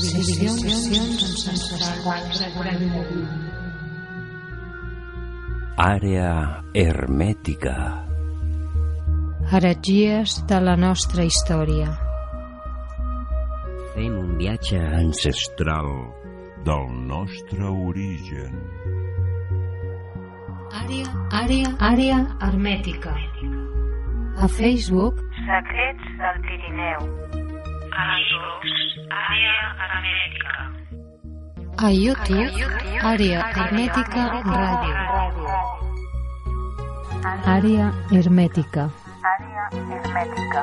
Civilitzacions ancestrals. Àrea hermètica. Heretgies de la nostra història. Fem un viatge ancestral del nostre origen. Àrea, àrea, àrea hermètica. A Facebook, Secrets del Pirineu. A iVox, àrea hermètica. a YouTube, àrea hermètica ràdio. Àrea hermètica. Àrea hermètica.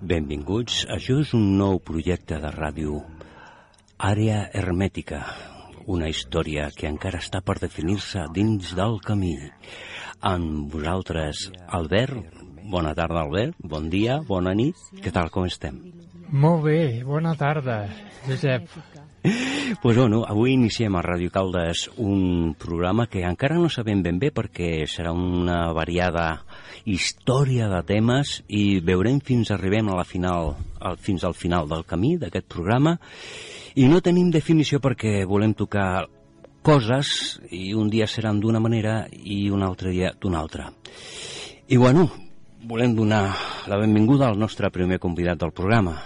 Benvinguts. Això és un nou projecte de ràdio. Àrea hermètica. Una història que encara està per definir-se dins del camí. Amb vosaltres, Albert. Bona tarda, Albert. Bon dia, bona nit. Què tal, com estem? Molt bé, bona tarda, Josep. Pues bueno, avui iniciem a Ràdio Caldes un programa que encara no sabem ben bé perquè serà una variada història de temes i veurem fins arribem a la final, al, fins al final del camí d'aquest programa i no tenim definició perquè volem tocar coses i un dia seran d'una manera i un altre dia d'una altra. I bueno, volem donar la benvinguda al nostre primer convidat del programa,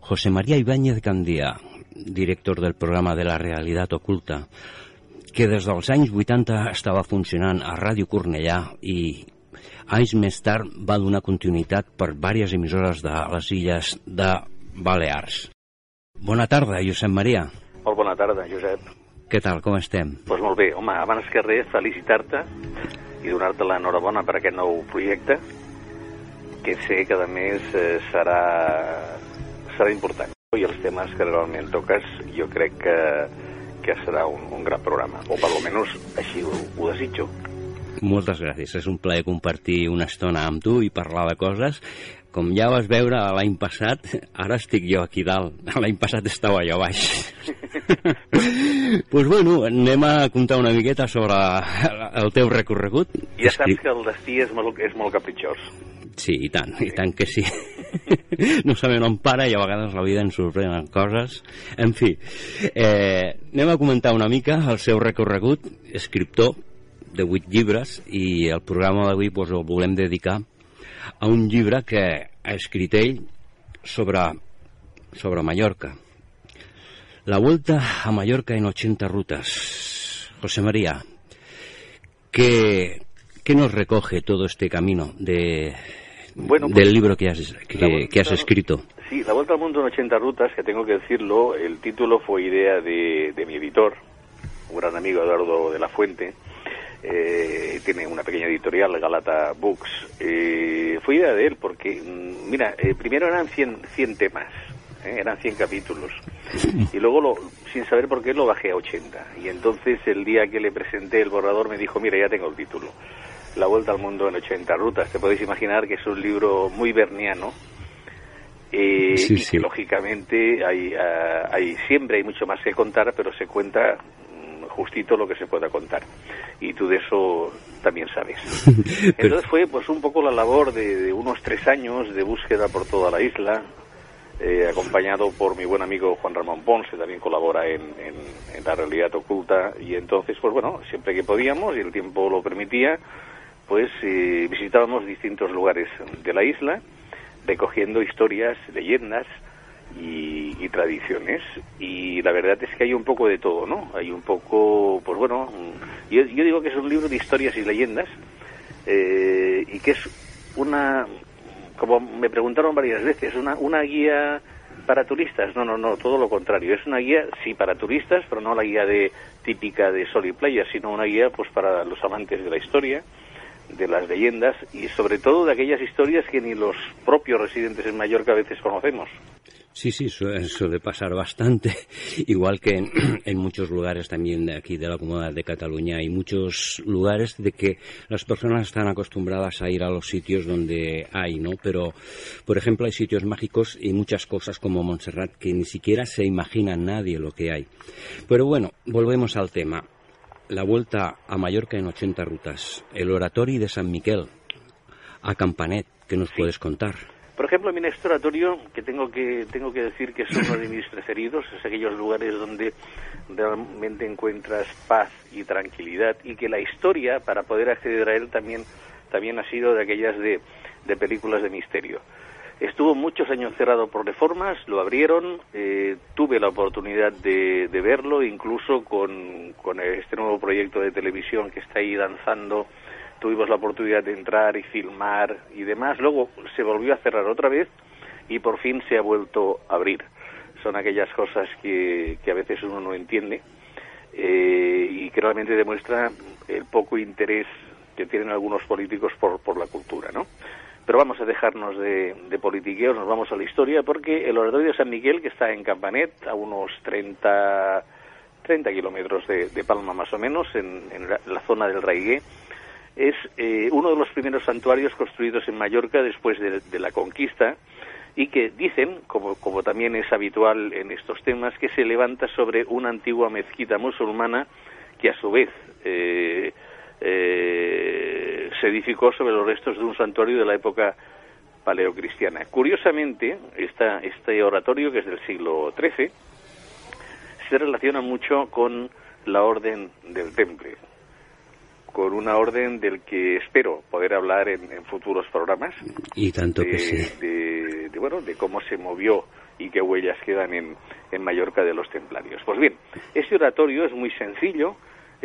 José María Ibáñez Candía, director del programa de la realitat oculta, que des dels anys 80 estava funcionant a Ràdio Cornellà i anys més tard va donar continuïtat per diverses emissores de les illes de Balears. Bona tarda, Josep Maria. Molt bona tarda, Josep. Què tal, com estem? Doncs pues molt bé, home, abans que res, felicitar-te i donar-te l'enhorabona per aquest nou projecte, que sé que, a més, eh, serà, serà important. I els temes que realment toques, jo crec que, que serà un, un gran programa, o per almenys així ho, ho desitjo. Moltes gràcies, és un plaer compartir una estona amb tu i parlar de coses. Com ja vas veure l'any passat, ara estic jo aquí dalt. L'any passat estava allà baix. pues bueno, anem a contar una miqueta sobre el teu recorregut. Ja saps que el destí és molt, és molt capritxós. Sí, i tant, i tant que sí. no sabem on para i a vegades la vida ens sorprenen coses. En fi, eh, anem a comentar una mica el seu recorregut, escriptor de vuit llibres, i el programa d'avui pues, el volem dedicar a un llibre que ha escrit ell sobre sobre Mallorca. La vuelta a Mallorca en 80 rutas. José María, ¿qué, qué nos recoge todo este camino de, Bueno, pues, del libro que has, que, la vuelta- que has escrito? Sí, La Vuelta al Mundo en 80 Rutas, que tengo que decirlo, el título fue idea de, de mi editor, un gran amigo Eduardo de la Fuente. Eh, tiene una pequeña editorial, Galata Books. Eh, fue idea de él porque, mm, mira, eh, primero eran 100, 100 temas, ¿eh? eran 100 capítulos. Y luego, lo, sin saber por qué, lo bajé a 80. Y entonces, el día que le presenté el borrador, me dijo, mira, ya tengo el título. La Vuelta al Mundo en 80 Rutas. Te podéis imaginar que es un libro muy berniano, eh, Sí, y sí. que lógicamente hay, ah, hay siempre hay mucho más que contar, pero se cuenta mm, justito lo que se pueda contar. Y tú de eso también sabes. Entonces fue pues un poco la labor de, de unos tres años de búsqueda por toda la isla, eh, acompañado por mi buen amigo Juan Ramón Ponce, que también colabora en, en- en La Realidad Oculta. Y entonces, pues bueno, siempre que podíamos y el tiempo lo permitía, pues eh, visitábamos distintos lugares de la isla, recogiendo historias, leyendas y, tradiciones. Y la verdad es que hay un poco de todo, ¿no? Hay un poco, pues bueno, yo, yo digo que es un libro de historias y leyendas eh, y que es una, como me preguntaron varias veces, una, una guía para turistas. No, no, no, todo lo contrario. Es una guía, sí, para turistas, pero no la guía de típica de sol y playa, sino una guía pues para los amantes de la historia de las leyendas y sobre todo de aquellas historias que ni los propios residentes en Mallorca a veces conocemos. Sí, sí, suele, suele pasar bastante. Igual que en, en muchos lugares también de aquí de la Comunidad de Cataluña hay muchos lugares de que las personas están acostumbradas a ir a los sitios donde hay, ¿no? Pero, por ejemplo, hay sitios mágicos y muchas cosas como Montserrat que ni siquiera se imagina nadie lo que hay. Pero bueno, volvemos al tema. La vuelta a Mallorca en 80 rutas. El oratorio de San Miquel a Campanet. ¿Qué nos puedes contar? Por ejemplo, mi next oratorio, que tengo que tengo que decir que es uno de mis preferidos, es aquellos lugares donde realmente encuentras paz y tranquilidad y que la historia para poder acceder a él también también ha sido de aquellas de, de películas de misterio. Estuvo muchos años cerrado por reformas, lo abrieron, eh, tuve la oportunidad de, verlo, incluso con, con este nuevo proyecto de televisión que está ahí danzando, tuvimos la oportunidad de entrar y filmar y demás. Luego se volvió a cerrar otra vez y por fin se ha vuelto a abrir. Son aquellas cosas que, que a veces uno no entiende eh, y que realmente demuestra el poco interés que tienen algunos políticos por, por la cultura, ¿no? Pero vamos a dejarnos de, de politiqueos, nos vamos a la historia, porque el oratorio de San Miguel, que está en Campanet, a unos 30, 30 kilómetros de, Palma más o menos, en, la, zona del Raigué, es eh, uno de los primeros santuarios construidos en Mallorca después de, de la conquista y que dicen, como, como también es habitual en estos temas, que se levanta sobre una antigua mezquita musulmana que a su vez eh, eh, se edificó sobre los restos de un santuario de la época paleocristiana. Curiosamente, esta, este oratorio, que es del siglo XIII, se relaciona mucho con la orden del Temple, con una orden del que espero poder hablar en, en futuros programas, Y tanto de, que sí. de- de, bueno, de cómo se movió y qué huellas quedan en, en Mallorca de los templarios. Pues bien, este oratorio es muy sencillo,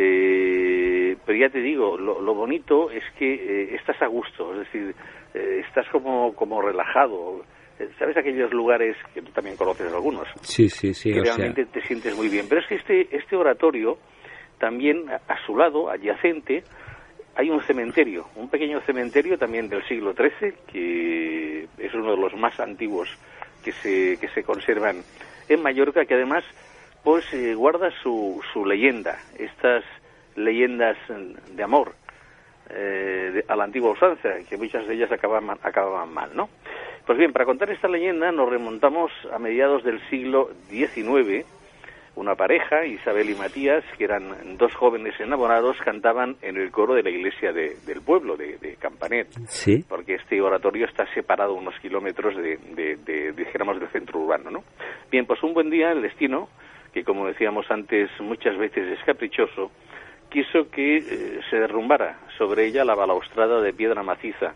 eh, pero ya te digo, lo, lo bonito es que eh, estás a gusto, es decir, eh, estás como, como relajado. Eh, ¿Sabes aquellos lugares que tú también conoces algunos? Sí, sí, sí. que sea, realmente te sientes muy bien. Pero es que este, este oratorio, también a, a su lado, adyacente, hay un cementerio, un pequeño cementerio también del siglo XIII, que es uno de los más antiguos que se, que se conservan en Mallorca, que además pues eh, guarda su, su leyenda, estas leyendas de amor eh, de- a la antigua usanza, que muchas de ellas acababan, acababan mal, ¿no? Pues bien, para contar esta leyenda nos remontamos a mediados del siglo XIX. Una pareja, Isabel y Matías, que eran dos jóvenes enamorados, cantaban en el coro de la iglesia de- del pueblo, de, de Campanet sí. porque este oratorio está separado unos kilómetros de, de, de- dijéramos, del centro urbano, ¿no? Bien, pues un buen día el destino, que como decíamos antes muchas veces es caprichoso, quiso que eh, se derrumbara sobre ella la balaustrada de piedra maciza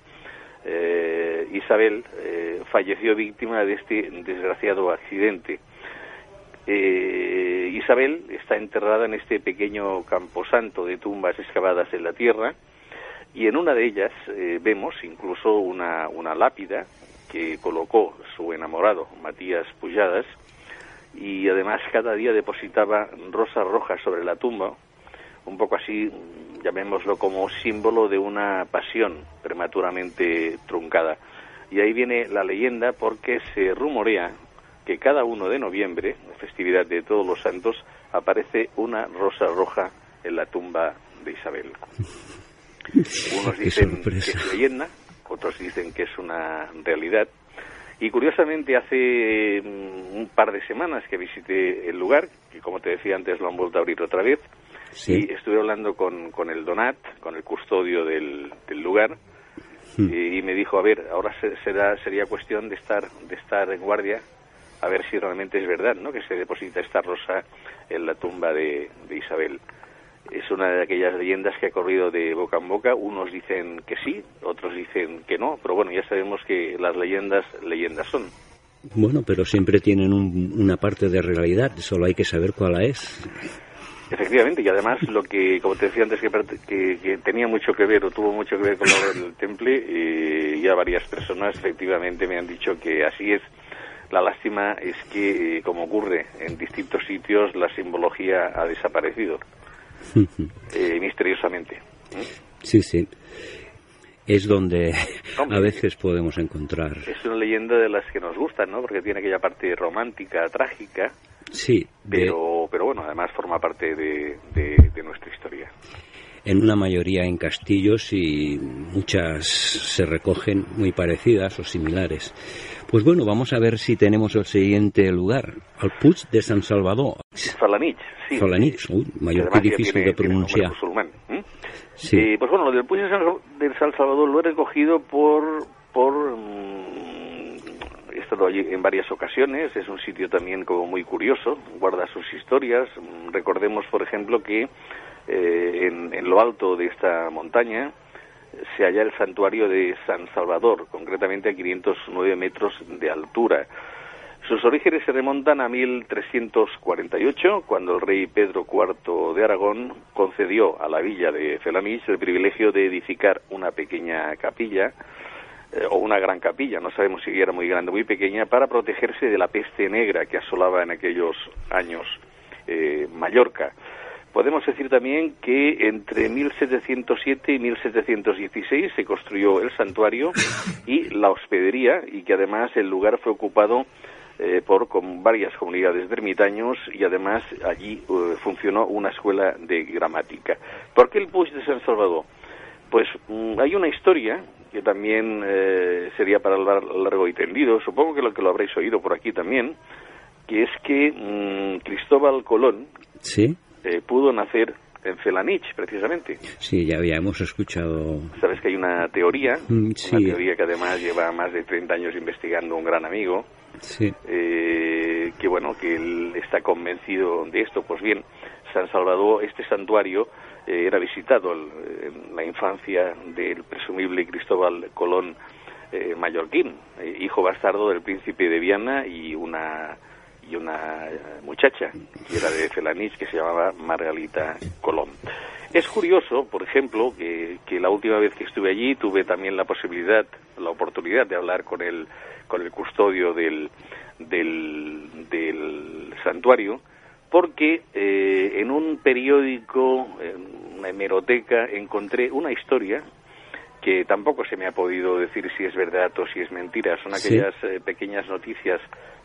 eh, Isabel eh, falleció víctima de este desgraciado accidente. Isabel está enterrada en este pequeño camposanto de tumbas excavadas en la tierra y en una de ellas vemos incluso una, una lápida que colocó su enamorado Matías Pujadas y además cada día depositaba rosas rojas sobre la tumba, un poco así, llamémoslo como símbolo de una pasión prematuramente truncada. Y ahí viene la leyenda porque se rumorea que cada 1 de noviembre, festividad de todos los santos, aparece una rosa roja en la tumba de Isabel. Unos dicen que es leyenda, otros dicen que es una realidad. Y curiosamente hace mm, un par de semanas que visité el lugar, que como te decía antes lo han vuelto a abrir otra vez, Sí. y estuve hablando con, con el Donat, con el custodio del, del lugar, Hmm. y, y me dijo, a ver, ahora se- será, sería cuestión de estar, de estar en guardia, a ver si realmente es verdad, ¿no?, que se deposita esta rosa en la tumba de, de Isabel. Es una de aquellas leyendas que ha corrido de boca en boca. Unos dicen que sí, otros dicen que no, pero bueno, ya sabemos que las leyendas, leyendas son. Bueno, pero siempre tienen un- una parte de realidad, solo hay que saber cuál es. Efectivamente, y además lo que, como te decía antes, que, que tenía mucho que ver o tuvo mucho que ver con lo del temple, eh, ya varias personas efectivamente me han dicho que así es. La lástima es que, eh, como ocurre en distintos sitios, la simbología ha desaparecido, eh, misteriosamente. Sí, sí. Es donde Hombre. a veces podemos encontrar. Es una leyenda de las que nos gustan, ¿no? Porque tiene aquella parte romántica, trágica, Sí, de- pero, pero bueno, además forma parte de, de- de nuestra historia. en una mayoría en castillos y muchas se recogen muy parecidas o similares. Pues bueno, vamos a ver si tenemos el siguiente lugar, al Puig de San Salvador. Falanich, sí. Falanich, uy, mayor que difícil tiene- de pronunciar. musulmán, ¿eh? Sí. Eh, pues bueno, lo del Puig de San, Salvador lo he recogido por, por mm, he estado allí en varias ocasiones, es un sitio también como muy curioso, guarda sus historias. Mm, Recordemos, por ejemplo, que eh, en, en lo alto de esta montaña se halla el santuario de San Salvador, concretamente a 509 metros de altura. Sus orígenes se remontan a 1348, cuando el rey Pedro IV de Aragón concedió a la villa de Felanich el privilegio de edificar una pequeña capilla, eh, o una gran capilla, no sabemos si era muy grande o muy pequeña, para protegerse de la peste negra que asolaba en aquellos años eh, Mallorca. Podemos decir también que entre 1707 y 1716 se construyó el santuario y la hospedería y que además el lugar fue ocupado eh, por con varias comunidades de ermitaños y además allí eh, funcionó una escuela de gramática. ¿Por qué el Puig de San Salvador? Pues mm, hay una historia que también eh, sería para hablar largo y tendido, supongo que lo que lo habréis oído por aquí también, que es que mm, Cristóbal Colón Sí, eh, pudo nacer en Felanich, precisamente. sí, ya habíamos escuchado. Sabes que hay una teoría, Mm, sí. una teoría que además lleva más de 30 años investigando un gran amigo, Sí, eh, que bueno, que él está convencido de esto. Pues bien, San Salvador, este santuario, eh, era visitado en la infancia del presumible Cristóbal Colón eh, mallorquín, eh, hijo bastardo del príncipe de Viana y una y una eh, muchacha que era de Felanich que se llamaba Margarita Colón. Es curioso, por ejemplo, que, que la última vez que estuve allí tuve también la posibilidad, la oportunidad de hablar con el, con el custodio del, del, del santuario, porque eh, en un periódico, en una hemeroteca, encontré una historia que tampoco se me ha podido decir si es verdad o si es mentira. Son Sí. aquellas eh, pequeñas noticias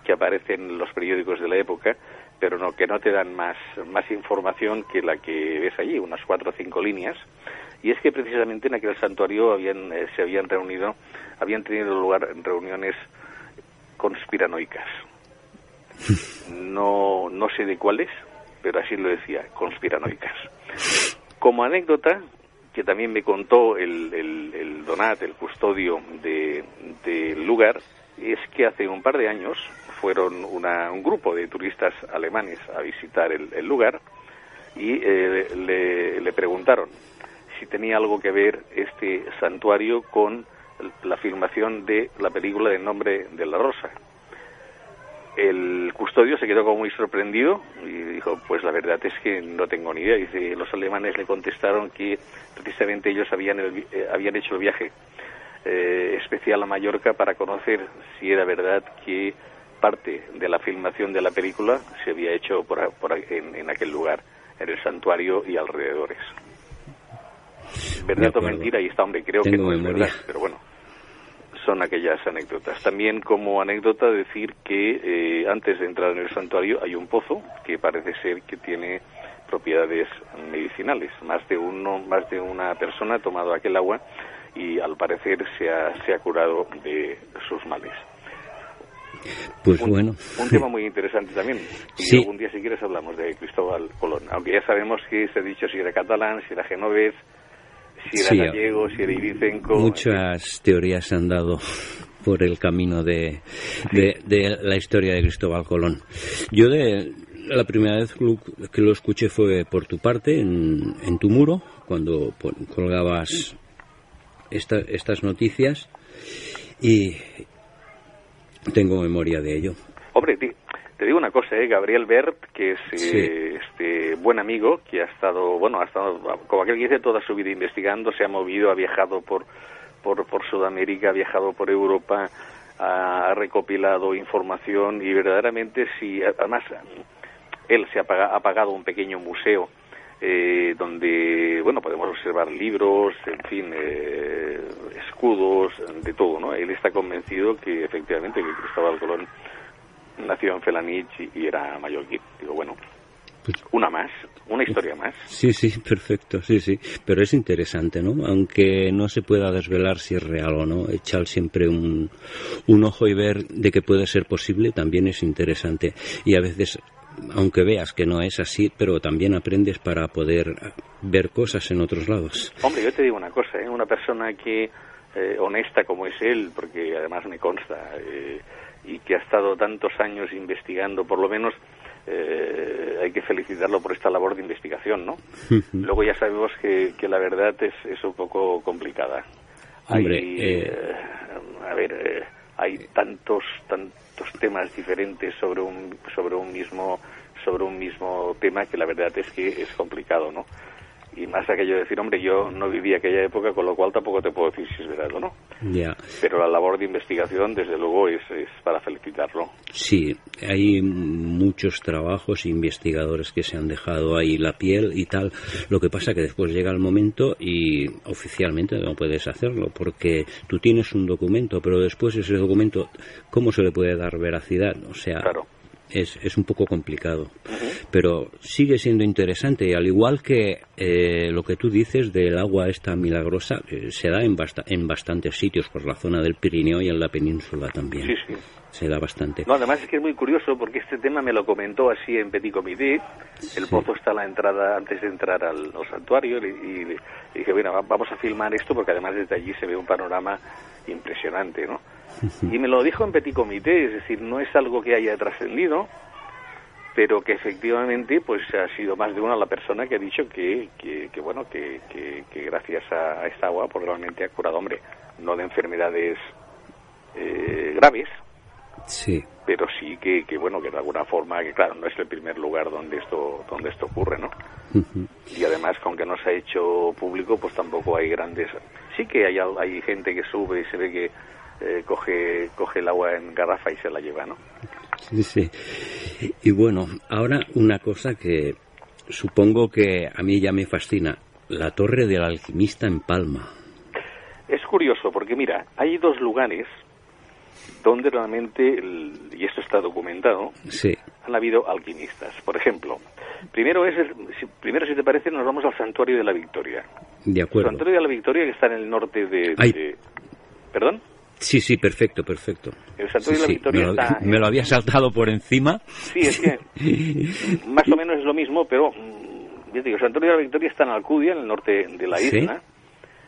que aparecen en los periódicos de la época, pero no que no te dan más, más información que la que ves allí, unas cuatro o cinco líneas. Y es que precisamente en aquel santuario habían, eh, se habían reunido, habían tenido lugar reuniones conspiranoicas. No, no sé de cuáles, pero así lo decía, conspiranoicas. Como anécdota, que también me contó el, el, el Donat, el custodio de- del lugar, es que hace un par de años fueron una- un grupo de turistas alemanes a visitar el, lugar y eh, le, le preguntaron si tenía algo que ver este santuario con la filmación de la película de Nombre de la Rosa. El custodio se quedó como muy sorprendido y dijo, pues la verdad es que no tengo ni idea. Dice, los alemanes le contestaron que precisamente ellos habían, el eh, habían hecho el viaje eh, especial a Mallorca para conocer si era verdad que parte de la filmación de la película se había hecho por, por en, en aquel lugar, en el santuario y alrededores. Verdad o mentira, y está, hombre, creo que no es memoria. verdad, pero bueno, son aquellas anécdotas. También como anécdota decir que eh, antes de entrar en el santuario hay un pozo que parece ser que tiene propiedades medicinales. Más de uno, más de una persona ha tomado aquel agua y al parecer se ha, se ha curado de sus males. Pues un, bueno. un tema muy interesante también. Y Sí. algún día, si quieres, hablamos de Cristóbal Colón. Aunque ya sabemos que se ha dicho si era catalán, si era genovés, si era Sí, gallego, si era ibicenco. Muchas teorías se han dado por el camino de, de, de la historia de Cristóbal Colón. Yo de la primera vez que lo escuché fue por tu parte, en, en tu muro, cuando colgabas esta- estas noticias y tengo memoria de ello. Hombre, te digo una cosa, ¿eh? Gabriel Bert, que es eh, este buen amigo, que ha estado, bueno, ha estado, como aquel que dice, toda su vida investigando, se ha movido, ha viajado por, por, por Sudamérica, ha viajado por Europa, ha recopilado información y verdaderamente, si, además, él se ha, paga- ha pagado un pequeño museo eh, donde, bueno, podemos observar libros, en fin, eh, escudos, de todo, ¿no? Él está convencido que efectivamente que Cristóbal Colón nació en Felanich y, era mallorquín. Digo, bueno, una más, una historia más. Sí, sí, perfecto, sí, sí. Pero es interesante, ¿no? Aunque no se pueda desvelar si es real o no, echar siempre un, un ojo y ver de que puede ser posible también es interesante. Y a veces, aunque veas que no es así, pero también aprendes para poder ver cosas en otros lados. Hombre, yo te digo una cosa, ¿eh? una persona que, eh, honesta como es él, porque además me consta, eh, y que ha estado tantos años investigando, por lo menos eh, hay que felicitarlo por esta labor de investigación, ¿no? Luego ya sabemos que, que la verdad es, es un poco complicada. Hombre, Hay, eh, eh, a ver, eh, hay tantos tantos temas diferentes sobre un sobre un mismo sobre un mismo tema que la verdad es que es complicado, ¿no? Y más aquello de decir, hombre, yo no viví aquella época, con lo cual tampoco te puedo decir si es verdad o no. Pero la labor de investigación, desde luego, es, es para felicitarlo. Sí, hay muchos trabajos, investigadores que se han dejado ahí la piel y tal. Lo que pasa que después llega el momento y oficialmente no puedes hacerlo porque tú tienes un documento, pero después ese documento, ¿cómo se le puede dar veracidad? O sea, es, es un poco complicado. Pero sigue siendo interesante y al igual que eh, lo que tú dices del agua esta milagrosa, eh, se da en, basta- en bastantes sitios, por la zona del Pirineo y en la península también. Sí, sí. Se da bastante. No, además es que es muy curioso porque este tema me lo comentó así en Petit Comité. El pozo está a la entrada antes de entrar al, al santuario y, dije, bueno, va- vamos a filmar esto porque además desde allí se ve un panorama impresionante, ¿no? Y me lo dijo en Petit Comité, es decir, no es algo que haya trascendido, pero que efectivamente pues ha sido más de una la persona que ha dicho que, que, que, bueno, que, que, que gracias a, a esta agua pues realmente ha curado, hombre, no de enfermedades eh, graves, Sí. pero sí que, que bueno que de alguna forma que claro no es el primer lugar donde esto donde esto ocurre no y además aunque no se ha hecho público pues tampoco hay grandes sí que hay hay gente que sube y se ve que eh, coge coge el agua en garrafa y se la lleva no Sí, sí. Y bueno, ahora una cosa que supongo que a mí ya me fascina, la torre del alquimista en Palma. es curioso porque mira hay dos lugares donde realmente el- y esto está documentado Sí, han habido alquimistas por ejemplo primero es el- si- primero si te parece nos vamos al santuario de la Victoria de el acuerdo. santuario de la Victoria que está en el norte de, Ay. de- perdón Sí, sí, perfecto, perfecto. El santuario de la Sí, Victoria me lo, está- me lo había saltado por encima. Sí, es que más o menos es lo mismo, pero mm, yo digo, el Santuario de la Victoria está en Alcudia, en el norte de la Sí. isla.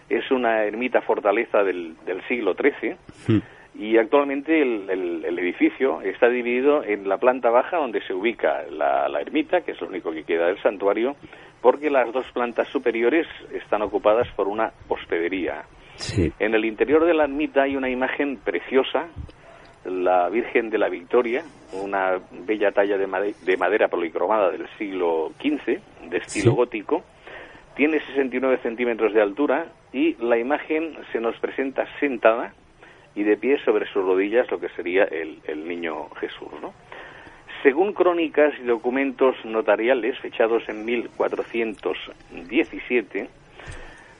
Es una ermita fortaleza del, del siglo XIII Hmm. y actualmente el, el- el edificio está dividido en la planta baja donde se ubica la, la ermita, que es lo único que queda del santuario, porque las dos plantas superiores están ocupadas por una hospedería. Sí. En el interior de la ermita hay una imagen preciosa, la Virgen de la Victoria, una bella talla de, made- de madera policromada del siglo XV, de estilo Sí. gótico. Tiene 69 centímetros de altura y la imagen se nos presenta sentada y de pie sobre sus rodillas, lo que sería el, el niño Jesús, ¿no? Según crónicas y documentos notariales fechados en 1417,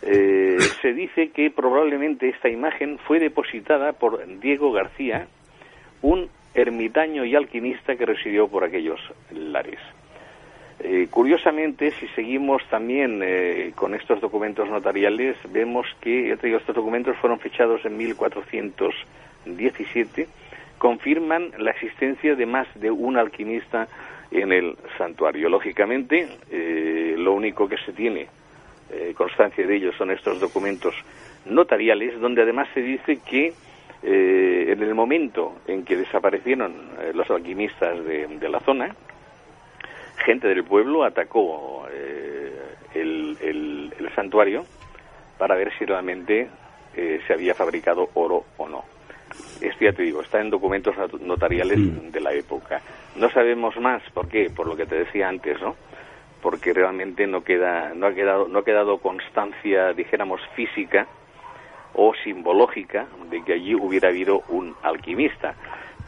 eh, se dice que probablemente esta imagen fue depositada por Diego García, un ermitaño y alquimista que residió por aquellos lares. Eh, curiosamente, si seguimos también eh, con estos documentos notariales, vemos que digo, estos documentos fueron fechados en 1417, confirman la existencia de más de un alquimista en el santuario. Lógicamente, lo único que se tiene eh, constancia de ello son estos documentos notariales, donde además se dice que eh, en el momento en que desaparecieron eh, los alquimistas de, de la zona, gente del pueblo atacó el, el- el santuario para ver si realmente se había fabricado oro o no. Esto ya te digo, está en documentos not- notariales de la época. No sabemos más, ¿por qué? Por lo que te decía antes, ¿no? Porque realmente no queda, no ha quedado, no ha quedado constancia, dijéramos, física o simbológica de que allí hubiera habido un alquimista.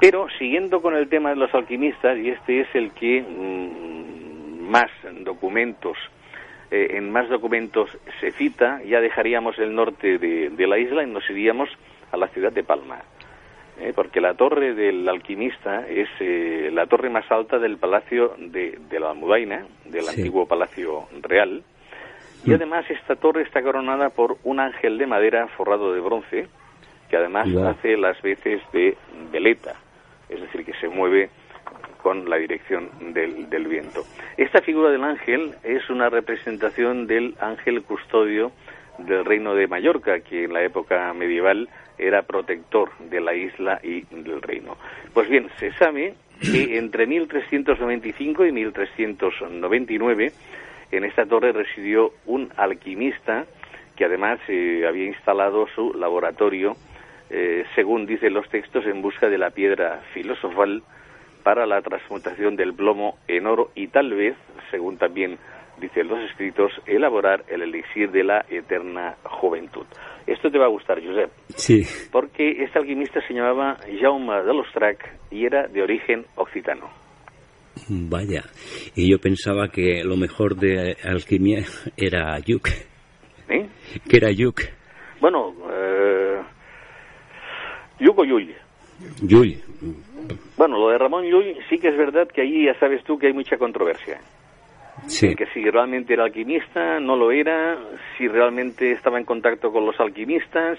Pero siguiendo con el tema de los alquimistas, y este es el que mm, más documentos, eh, en más documentos se cita, ya dejaríamos el norte de, de la isla y nos iríamos a la ciudad de Palma. Eh, porque la torre del alquimista es eh, la torre más alta del palacio de, de la Almudaina, del Sí. antiguo palacio real. Y Mm. además esta torre está coronada por un ángel de madera forrado de bronce, que además hace las veces de veleta, es decir, que se mueve con la dirección del, del viento. Esta figura del ángel es una representación del ángel custodio del reino de Mallorca, que en la época medieval era protector de la isla y del reino. Pues bien, se sabe que entre 1395 y 1399 en esta torre residió un alquimista que además eh, había instalado su laboratorio, eh, según dicen los textos, en busca de la piedra filosofal para la transmutación del plomo en oro y tal vez, según también dicen los escritos, elaborar el elixir de la eterna juventud. Esto te va a gustar, Josep, Sí. porque este alquimista se llamaba Jaume de l'Ostrac y era de origen occitano. Vaya. Y yo pensaba que lo mejor de alquimia era yuk. ¿eh? Que era yuk. Bueno, eh, Yuko Yuy. Yuy. Bueno, lo de Ramón Llull sí que es verdad que ahí ya sabes tú que hay mucha controversia. Sí. Que si realmente era alquimista, no lo era, si realmente estaba en contacto con los alquimistas.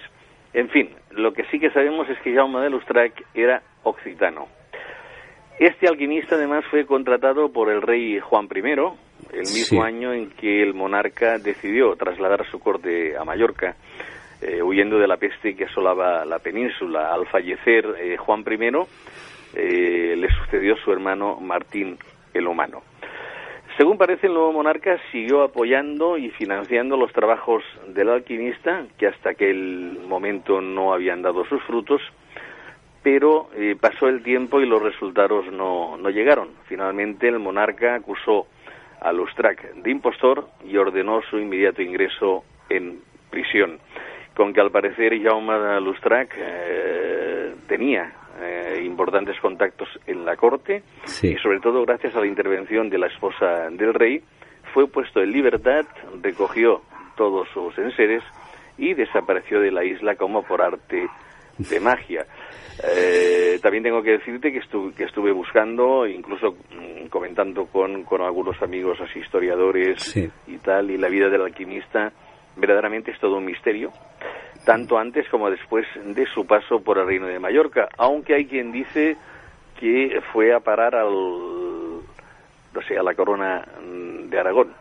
En fin, lo que sí que sabemos es que Jaume de Lustrac era occitano. Este alquimista además fue contratado por el rey Juan I, el mismo Sí. año en que el monarca decidió trasladar su corte a Mallorca, eh, huyendo de la peste que asolaba la península. Al fallecer eh, Juan I, eh, le sucedió su hermano Martín el Humano. Según parece, el nuevo monarca siguió apoyando y financiando los trabajos del alquimista, que hasta aquel momento no habían dado sus frutos, pero eh, pasó el tiempo y los resultados no, no llegaron. Finalmente, el monarca acusó a Lustrac de impostor y ordenó su inmediato ingreso en prisión. Con que al parecer Jaume Lustrac eh, tenía eh, importantes contactos en la corte Sí. y sobre todo gracias a la intervención de la esposa del rey fue puesto en libertad, recogió todos sus enseres y desapareció de la isla como por arte de magia. Eh, también tengo que decirte que, estu- que estuve buscando, incluso mm, comentando con, con algunos amigos así historiadores Sí. y tal, y la vida del alquimista verdaderamente es todo un misterio, tanto antes como después de su paso por el reino de Mallorca, aunque hay quien dice que fue a parar al, no sé, a la corona mm, de Aragón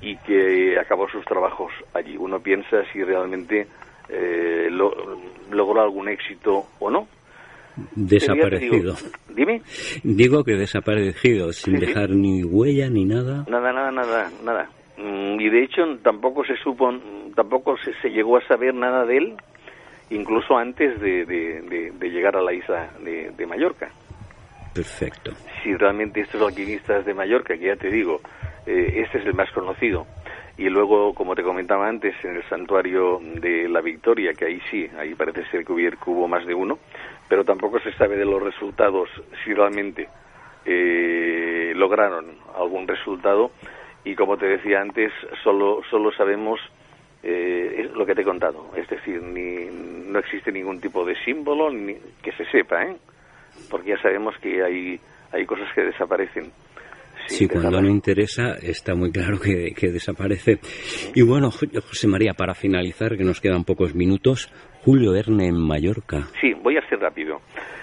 y que acabó sus trabajos allí. Uno piensa si realmente eh, lo- logró algún éxito o no. Desaparecido. Digo, Dime. Digo que desaparecido, sin Sí, sí. dejar ni huella ni nada. Nada, nada, nada, nada. Mm, Y de hecho tampoco se supo tampoco se, se llegó a saber nada de él, incluso antes de, de- de- de llegar a la isla de, Mallorca. Perfecto. Si realmente estos alquimistas de Mallorca, que ya te digo, eh, este es el más conocido, y luego, como te comentaba antes, en el santuario de la Victoria, que ahí sí, ahí parece ser que hubo más de uno, pero tampoco se sabe de los resultados, si realmente eh, lograron algún resultado, y como te decía antes, solo, solo sabemos eh, lo que te he contado, es decir, ni, no existe ningún tipo de símbolo ni, que se sepa, ¿eh? porque ya sabemos que hay, hay cosas que desaparecen. Sí, cuando no interesa está muy claro que, que desaparece. Y bueno, Jo- José María, para finalizar, que nos quedan pocos minutos, Julio Verne en Mallorca. Sí, voy a ser rápido.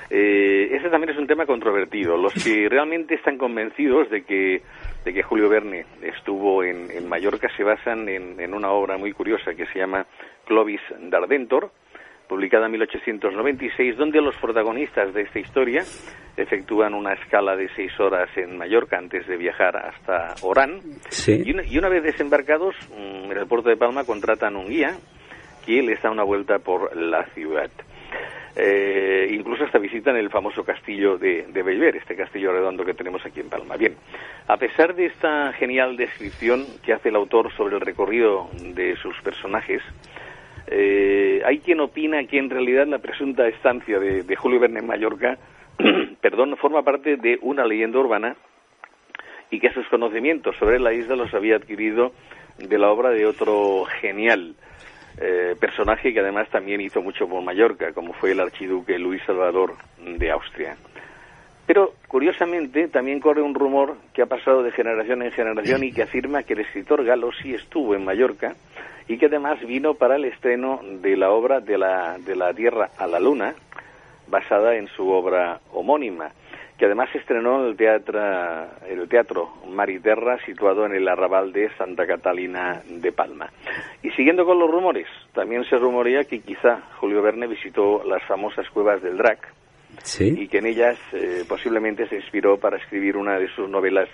Eh, ese también es un tema controvertido. Los que realmente están convencidos de que, de que Julio Verne estuvo en, en Mallorca se basan en, en una obra muy curiosa que se llama Clovis d'Ardentor, publicada en 1896, donde los protagonistas de esta historia efectúan una escala de seis horas en Mallorca antes de viajar hasta Orán. Sí. Y, una, y una vez desembarcados mm, en el puerto de Palma contratan un guía que les da una vuelta por la ciudad. Eh, incluso hasta visitan el famoso castillo de, de Bellver, este castillo redondo que tenemos aquí en Palma. Bien, a pesar de esta genial descripción que hace el autor sobre el recorrido de sus personajes, eh, hay quien opina que en realidad la presunta estancia de, de Julio Verne en Mallorca, perdón, forma parte de una leyenda urbana y que sus conocimientos sobre la isla los había adquirido de la obra de otro genial eh, personaje que además también hizo mucho por Mallorca, como fue el archiduque Luis Salvador de Austria. Pero, curiosamente, también corre un rumor que ha pasado de generación en generación y que afirma que el escritor galo sí estuvo en Mallorca y que además vino para el estreno de la obra de la, de la Tierra a la Luna, basada en su obra homónima, que además se estrenó en el teatro, el teatro Mariterra, situado en el arrabal de Santa Catalina de Palma. Y siguiendo con los rumores, también se rumorea que quizá Julio Verne visitó las famosas cuevas del Drac, Sí. y que en ellas eh, posiblemente se inspiró para escribir una de sus novelas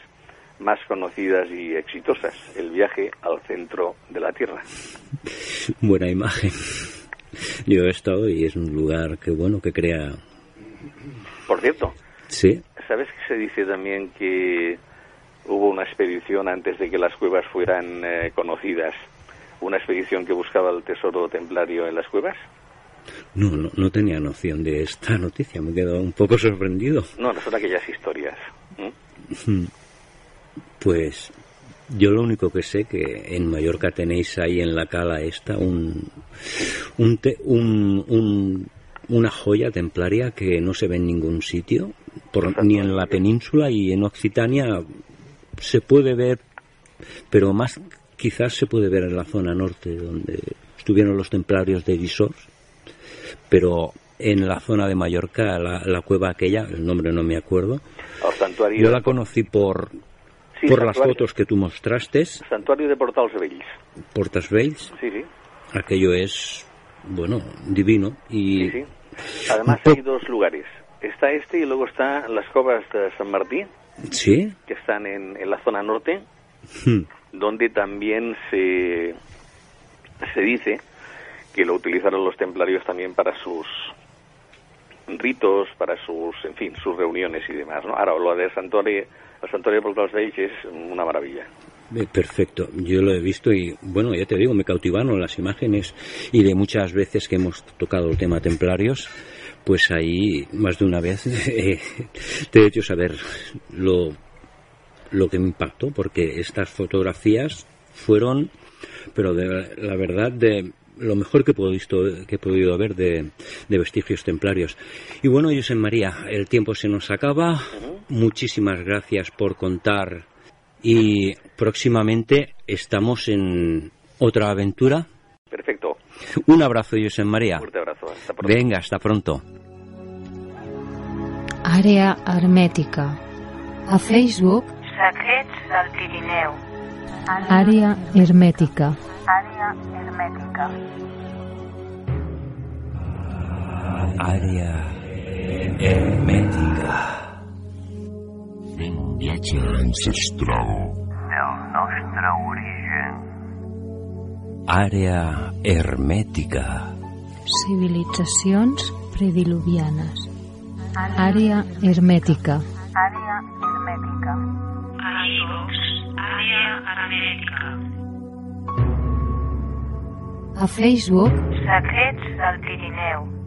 más conocidas y exitosas, El viaje al centro de la Tierra. Buena imagen. Yo he estado y es un lugar que bueno, que crea... Por cierto, Sí. ¿sabes que se dice también que hubo una expedición antes de que las cuevas fueran eh, conocidas? Una expedición que buscaba el tesoro templario en las cuevas. No, no, no tenía noción de esta noticia, me he quedado un poco sorprendido. No, no son aquellas historias. ¿Mm? Pues yo lo único que sé que en Mallorca tenéis ahí en la cala esta un, un, te- un- un- una joya templaria que no se ve en ningún sitio, por- ni en la península y en Occitania se puede ver, pero más quizás se puede ver en la zona norte donde estuvieron los templarios de Guisors, pero en la zona de Mallorca, la, la cueva aquella, el nombre no me acuerdo, santuario, yo la conocí por, Sí, por las fotos que tú mostraste, santuario de Portals Vells. Portas Vells, Sí, sí. aquello es, bueno, divino. Y Sí, sí. Además hay dos lugares. Está este y luego están las covas de San Martín, ¿Sí? que están en, en la zona norte, Hmm. donde también se, se dice que lo utilizaron los templarios también para sus ritos, para sus, en fin, sus reuniones y demás. ¿no? Ahora, lo del santuario, el santuario Vells es una maravilla. Perfecto, yo lo he visto y bueno, ya te digo, me cautivaron las imágenes y de muchas veces que hemos tocado el tema templarios, pues ahí más de una vez eh, te he hecho saber lo, lo que me impactó, porque estas fotografías fueron, pero de la verdad, de lo mejor que he podido, que he podido ver de, de vestigios templarios. Y bueno, José María, el tiempo se nos acaba. Muchísimas gracias por contar y próximamente estamos en otra aventura. Perfecto. Un abrazo, José María. Fuerte abrazo. Hasta pronto. Venga, hasta pronto. Àrea hermètica. A Facebook, Secrets del Pirineu. àrea hermètica. Àrea hermètica. Àrea hermètica. Fent un viatge ancestral Del nostre origen. Àrea hermètica. Civilitzacions prediluvianes. Àrea hermètica. Àrea hermètica. A Facebook, Secrets del Pirineu.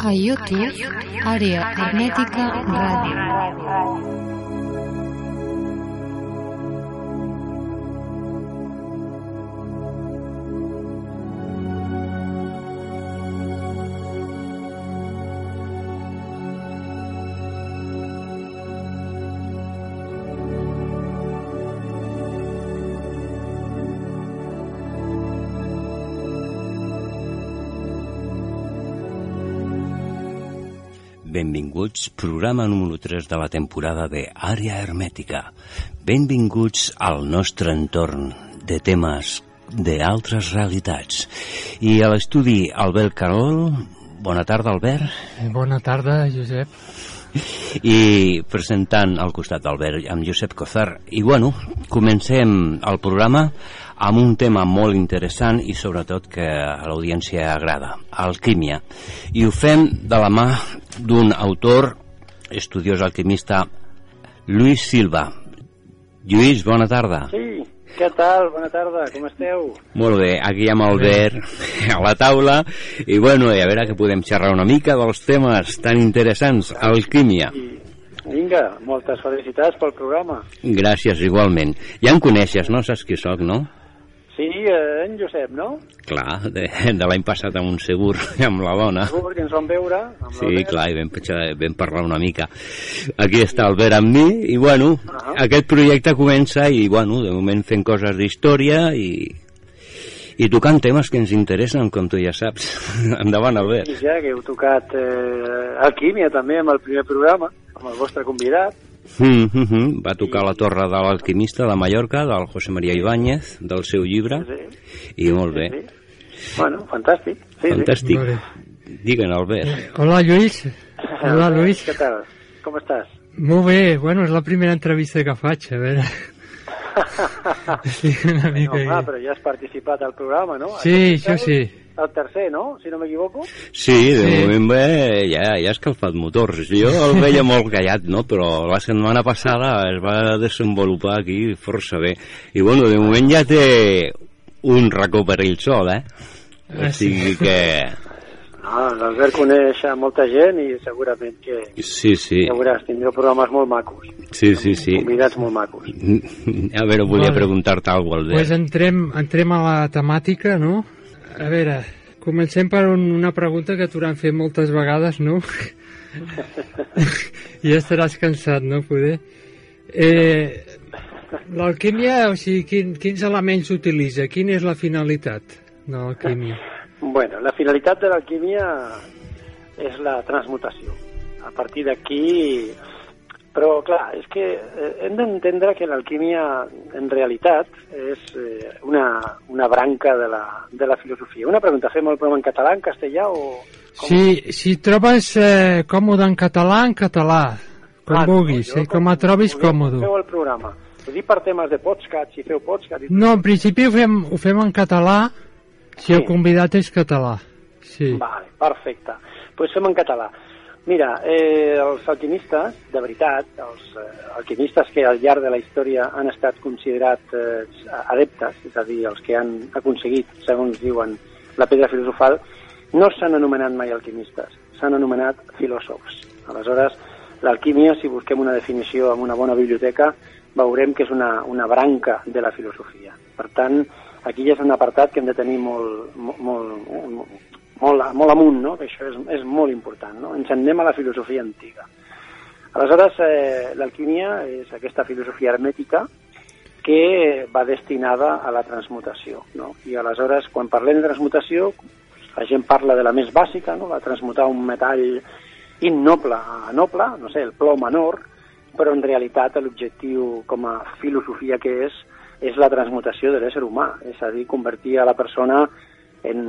a YouTube, Àrea hermètica ràdio. Benvinguts, programa número 3 de la temporada de Àrea Hermètica. Benvinguts al nostre entorn de temes d'altres realitats. I a l'estudi Albert Carol, bona tarda Albert, Bona tarda, Josep. i presentant al costat d'Albert amb Josep Cozar. I bueno, comencem el programa amb un tema molt interessant i sobretot que a l'audiència agrada, alquímia. I ho fem de la mà d'un autor, estudiós alquimista, Lluís Silva. Lluís, bona tarda. Sí, què tal? Bona tarda, com esteu? Molt bé, aquí amb Albert a la taula i bueno, i a veure que podem xerrar una mica dels temes tan interessants, alquímia. Vinga, moltes felicitats pel programa. Gràcies, igualment. Ja em coneixes, no? Saps qui sóc, no? Sí, eh, en Josep, no? Clar, de, de l'any passat amb un segur amb la dona. Segur que ens vam veure. Amb Sí, l'Albert. clar, i vam, vam parlar una mica. Aquí està Albert amb mi, i bueno, Ahà. aquest projecte comença i, bueno, de moment fent coses d'història i, i tocant temes que ens interessen, com tu ja saps. Endavant, Albert. I ja que heu tocat eh, alquímia també amb el primer programa, amb el vostre convidat. Mm -hmm. Va tocar la torre de l'alquimista de Mallorca, del José María Ibáñez, del seu llibre, Sí, i molt bé. sí. Bueno, fantàstic. Sí, Fantàstic. Bé. Diguen, Albert. Hola, Lluís. Sí. Hola, Lluís. Què tal? Com estàs? Molt bé. Bueno, és la primera entrevista que faig, a veure. Sí, una No, mica... clar, però ja has participat al programa, no? Sí, això sí. El tercer, no? Si no m'equivoco. Sí, de Sí. moment bé, ja, ja ha escalfat motors. Jo el veia molt callat, no? Però la setmana passada es va desenvolupar aquí força bé. I bueno, de moment ja té un racó per ell sol, eh? O Ah, sí. sigui que... No, l'Albert coneix a molta gent i segurament que, Sí, sí, ja veuràs, tindreu programes molt macos. sí, sí, sí. Convidats molt macos. A veure, volia Vale. preguntar-te alguna cosa, pues Albert. entrem, entrem a la temàtica, no? A veure, comencem per un, una pregunta que t'hauran fet moltes vegades, no? I ja estaràs cansat, no, poder? Eh, L'alquímia, o sigui, quin, quins elements utilitza? Quina és la finalitat de l'alquímia? Bueno, la finalitat de l'alquímia és la transmutació. A partir d'aquí... Però, clar, és que eh, hem d'entendre que l'alquímia, en realitat, és eh, una, una branca de la, de la filosofia. Una pregunta, fem el programa en català, en castellà o... Si, si trobes eh, còmode en català, en català, com Ah, vulguis, jo eh, com et trobis com còmode. Feu el programa. Ho dic per temes de podcast, si feu podcast... i- No, en principi ho fem, ho fem en català, si Sí. el convidat és català. Sí. Vale, perfecte. Doncs pues fem en català. Mira, eh, els alquimistes, de veritat, els eh, alquimistes que al llarg de la història han estat considerats eh, adeptes, és a dir, els que han aconseguit, segons diuen, la pedra filosofal, no s'han anomenat mai alquimistes, s'han anomenat filòsofs. Aleshores, l'alquímia, si busquem una definició amb una bona biblioteca, veurem que és una, una branca de la filosofia. Per tant, aquí ja és un apartat que hem de tenir molt, molt, molt, molt, molt, amunt, no? que això és, és molt important. No? Ens en anem a la filosofia antiga. Aleshores, eh, l'alquímia és aquesta filosofia hermètica que va destinada a la transmutació. No? I aleshores, quan parlem de transmutació, la gent parla de la més bàsica, no? la transmutar un metall innoble a noble, no sé, el plom en or, però en realitat l'objectiu com a filosofia que és, és la transmutació de l'ésser humà, és a dir, convertir a la persona en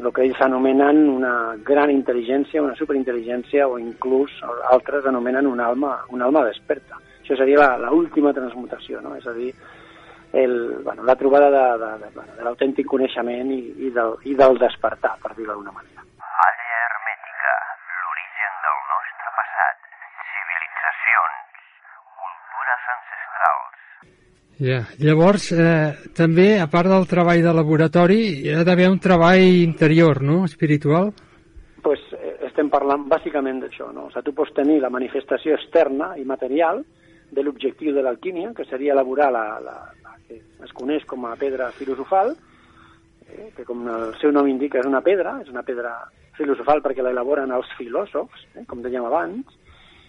el que ells anomenen una gran intel·ligència, una superintel·ligència o inclús altres anomenen un alma, un alma desperta. Això seria la, la última transmutació, no? És a dir, el, bueno, la trobada de, de, de, de l'autèntic coneixement i, i, del, i del despertar, per dir-ho d'alguna manera. Àrea hermètica, l'origen del nostre passat, civilitzacions, cultures ancestrals. Ja. Llavors, eh, també, a part del treball de laboratori, hi ha d'haver un treball interior, no?, espiritual. pues, eh, estem parlant bàsicament d'això. No? O sigui, tu pots tenir la manifestació externa i material de l'objectiu de l'alquímia, que seria elaborar la, la, la que es coneix com a pedra filosofal, eh, que com el seu nom indica és una pedra, és una pedra filosofal perquè la elaboren els filòsofs, eh, com dèiem abans,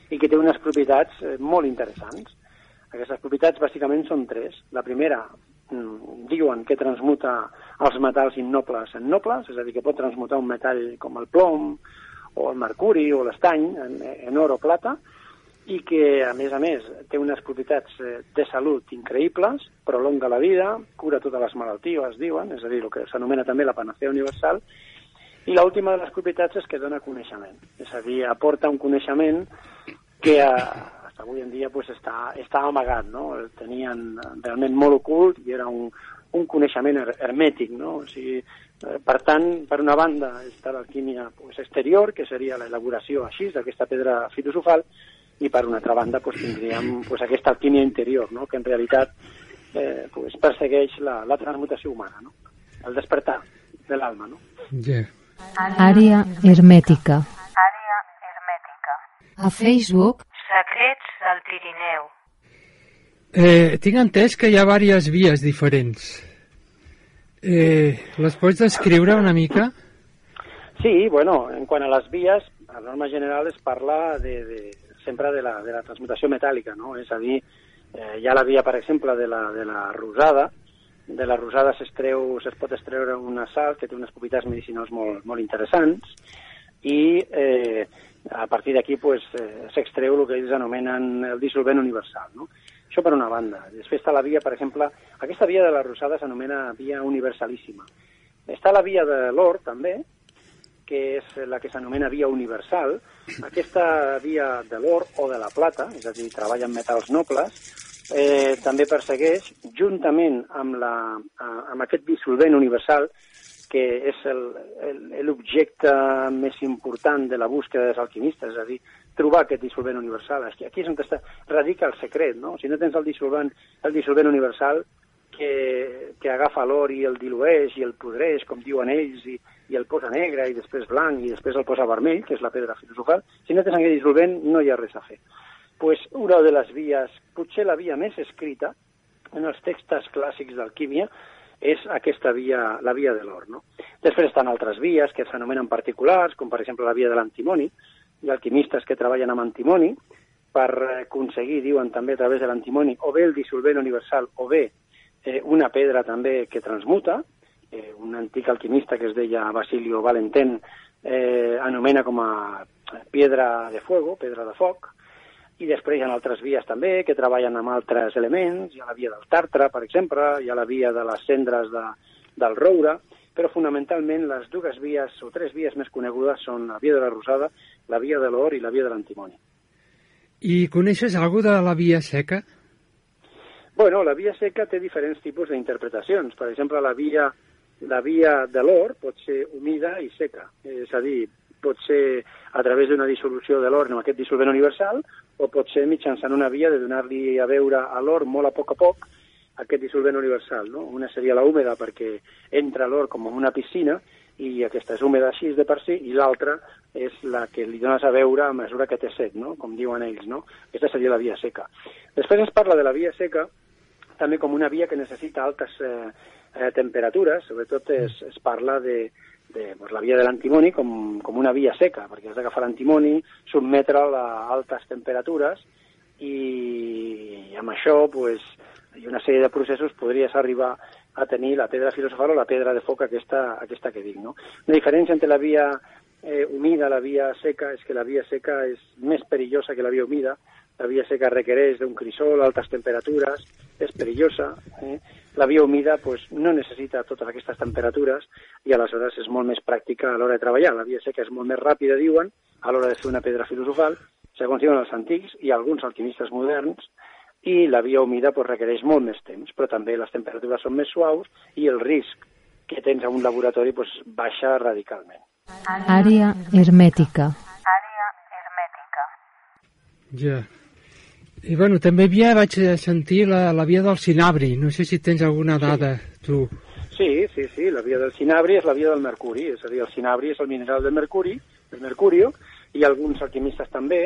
i que té unes propietats eh, molt interessants. Aquestes propietats bàsicament són tres. La primera, mm, diuen que transmuta els metalls innobles en nobles, és a dir, que pot transmutar un metall com el plom, o el mercuri, o l'estany, en, en or o plata, i que, a més a més, té unes propietats eh, de salut increïbles, prolonga la vida, cura totes les malalties, diuen, és a dir, el que s'anomena també la panacea universal, i l'última de les propietats és que dona coneixement, és a dir, aporta un coneixement que eh, fins avui en dia pues, està, està amagat, no? El tenien realment molt ocult i era un, un coneixement her hermètic, no? O sigui, eh, per tant, per una banda està l'alquímia pues, exterior, que seria l'elaboració així d'aquesta pedra filosofal, i per una altra banda pues, tindríem pues, aquesta alquímia interior, no? que en realitat eh, pues, persegueix la, la transmutació humana, no? el despertar de l'alma. No? Ja. Àrea hermètica. Àrea hermètica. A Facebook, Secrets del Pirineu. Eh, tinc entès que hi ha diverses vies diferents. Eh, les pots descriure una mica? Sí, bueno, en quant a les vies, a norma general es parla de, de, sempre de la, de la transmutació metàl·lica, no? És a dir, eh, hi ha la via, per exemple, de la, de la rosada, de la rosada s'estreu, es pot extreure una sal que té unes propietats medicinals molt, molt interessants i eh, a partir d'aquí pues, eh, el que ells anomenen el dissolvent universal. No? Això per una banda. Després està la via, per exemple, aquesta via de la rosada s'anomena via universalíssima. Està la via de l'or, també, que és la que s'anomena via universal. Aquesta via de l'or o de la plata, és a dir, treballa amb metalls nobles, eh, també persegueix, juntament amb, la, amb aquest dissolvent universal, que és l'objecte més important de la búsqueda dels alquimistes, és a dir, trobar aquest dissolvent universal. Aquí és on està, radica el secret, no? Si no tens el dissolvent, el dissolvent universal que, que agafa l'or i el dilueix i el podreix, com diuen ells, i, i el posa negre i després blanc i després el posa vermell, que és la pedra filosofal, si no tens aquest dissolvent no hi ha res a fer. pues una de les vies, potser la via més escrita en els textos clàssics d'alquímia, és aquesta via, la via de l'or. No? Després estan altres vies que s'anomenen particulars, com per exemple la via de l'antimoni. Ha alquimistes que treballen amb antimoni per eh, aconseguir, diuen també a través de l'antimoni, o bé el dissolvent universal o bé eh, una pedra també que transmuta. Eh, un antic alquimista que es deia Basilio Valentin eh, anomena com a piedra de fuego, pedra de foc, i després hi ha altres vies també que treballen amb altres elements, hi ha la via del tàrtra, per exemple, hi ha la via de les cendres de, del roure, però fonamentalment les dues vies o tres vies més conegudes són la via de la rosada, la via de l'or i la via de l'antimoni. I coneixes alguna de la via seca? Bueno, la via seca té diferents tipus d'interpretacions. Per exemple, la via, la via de l'or pot ser humida i seca. És a dir, pot ser a través d'una dissolució de l'or amb aquest dissolvent universal o pot ser mitjançant una via de donar-li a veure a l'or molt a poc a poc aquest dissolvent universal. No? Una seria la húmeda perquè entra l'or com en una piscina i aquesta és húmeda així de per si i l'altra és la que li dones a veure a mesura que té set, no? com diuen ells. No? Aquesta seria la via seca. Després es parla de la via seca també com una via que necessita altes eh, eh, temperatures, sobretot es, es parla de, de pues, la via de l'antimoni com, com una via seca, perquè has d'agafar l'antimoni, sotmetre'l a altes temperatures i, i amb això pues, i una sèrie de processos podries arribar a tenir la pedra filosofal o la pedra de foc aquesta, aquesta que dic. No? Una diferència entre la via eh, humida i la via seca és que la via seca és més perillosa que la via humida, la via seca requereix d'un crisol, altes temperatures, és perillosa. Eh? La via humida pues, no necessita totes aquestes temperatures i aleshores és molt més pràctica a l'hora de treballar. La via seca és molt més ràpida, diuen, a l'hora de fer una pedra filosofal. Segons diuen els antics i alguns alquimistes moderns, i la via humida pues, requereix molt més temps, però també les temperatures són més suaus i el risc que tens a un laboratori pues, baixa radicalment. Àrea hermètica. Àrea hermètica. Ja. I bueno, també havia, vaig sentir la, la via del Cinabri. No sé si tens alguna dada, tu. Sí, sí, sí, la via del cinabri és la via del mercuri, és a dir, el cinabri és el mineral del mercuri, del mercurio, i alguns alquimistes també,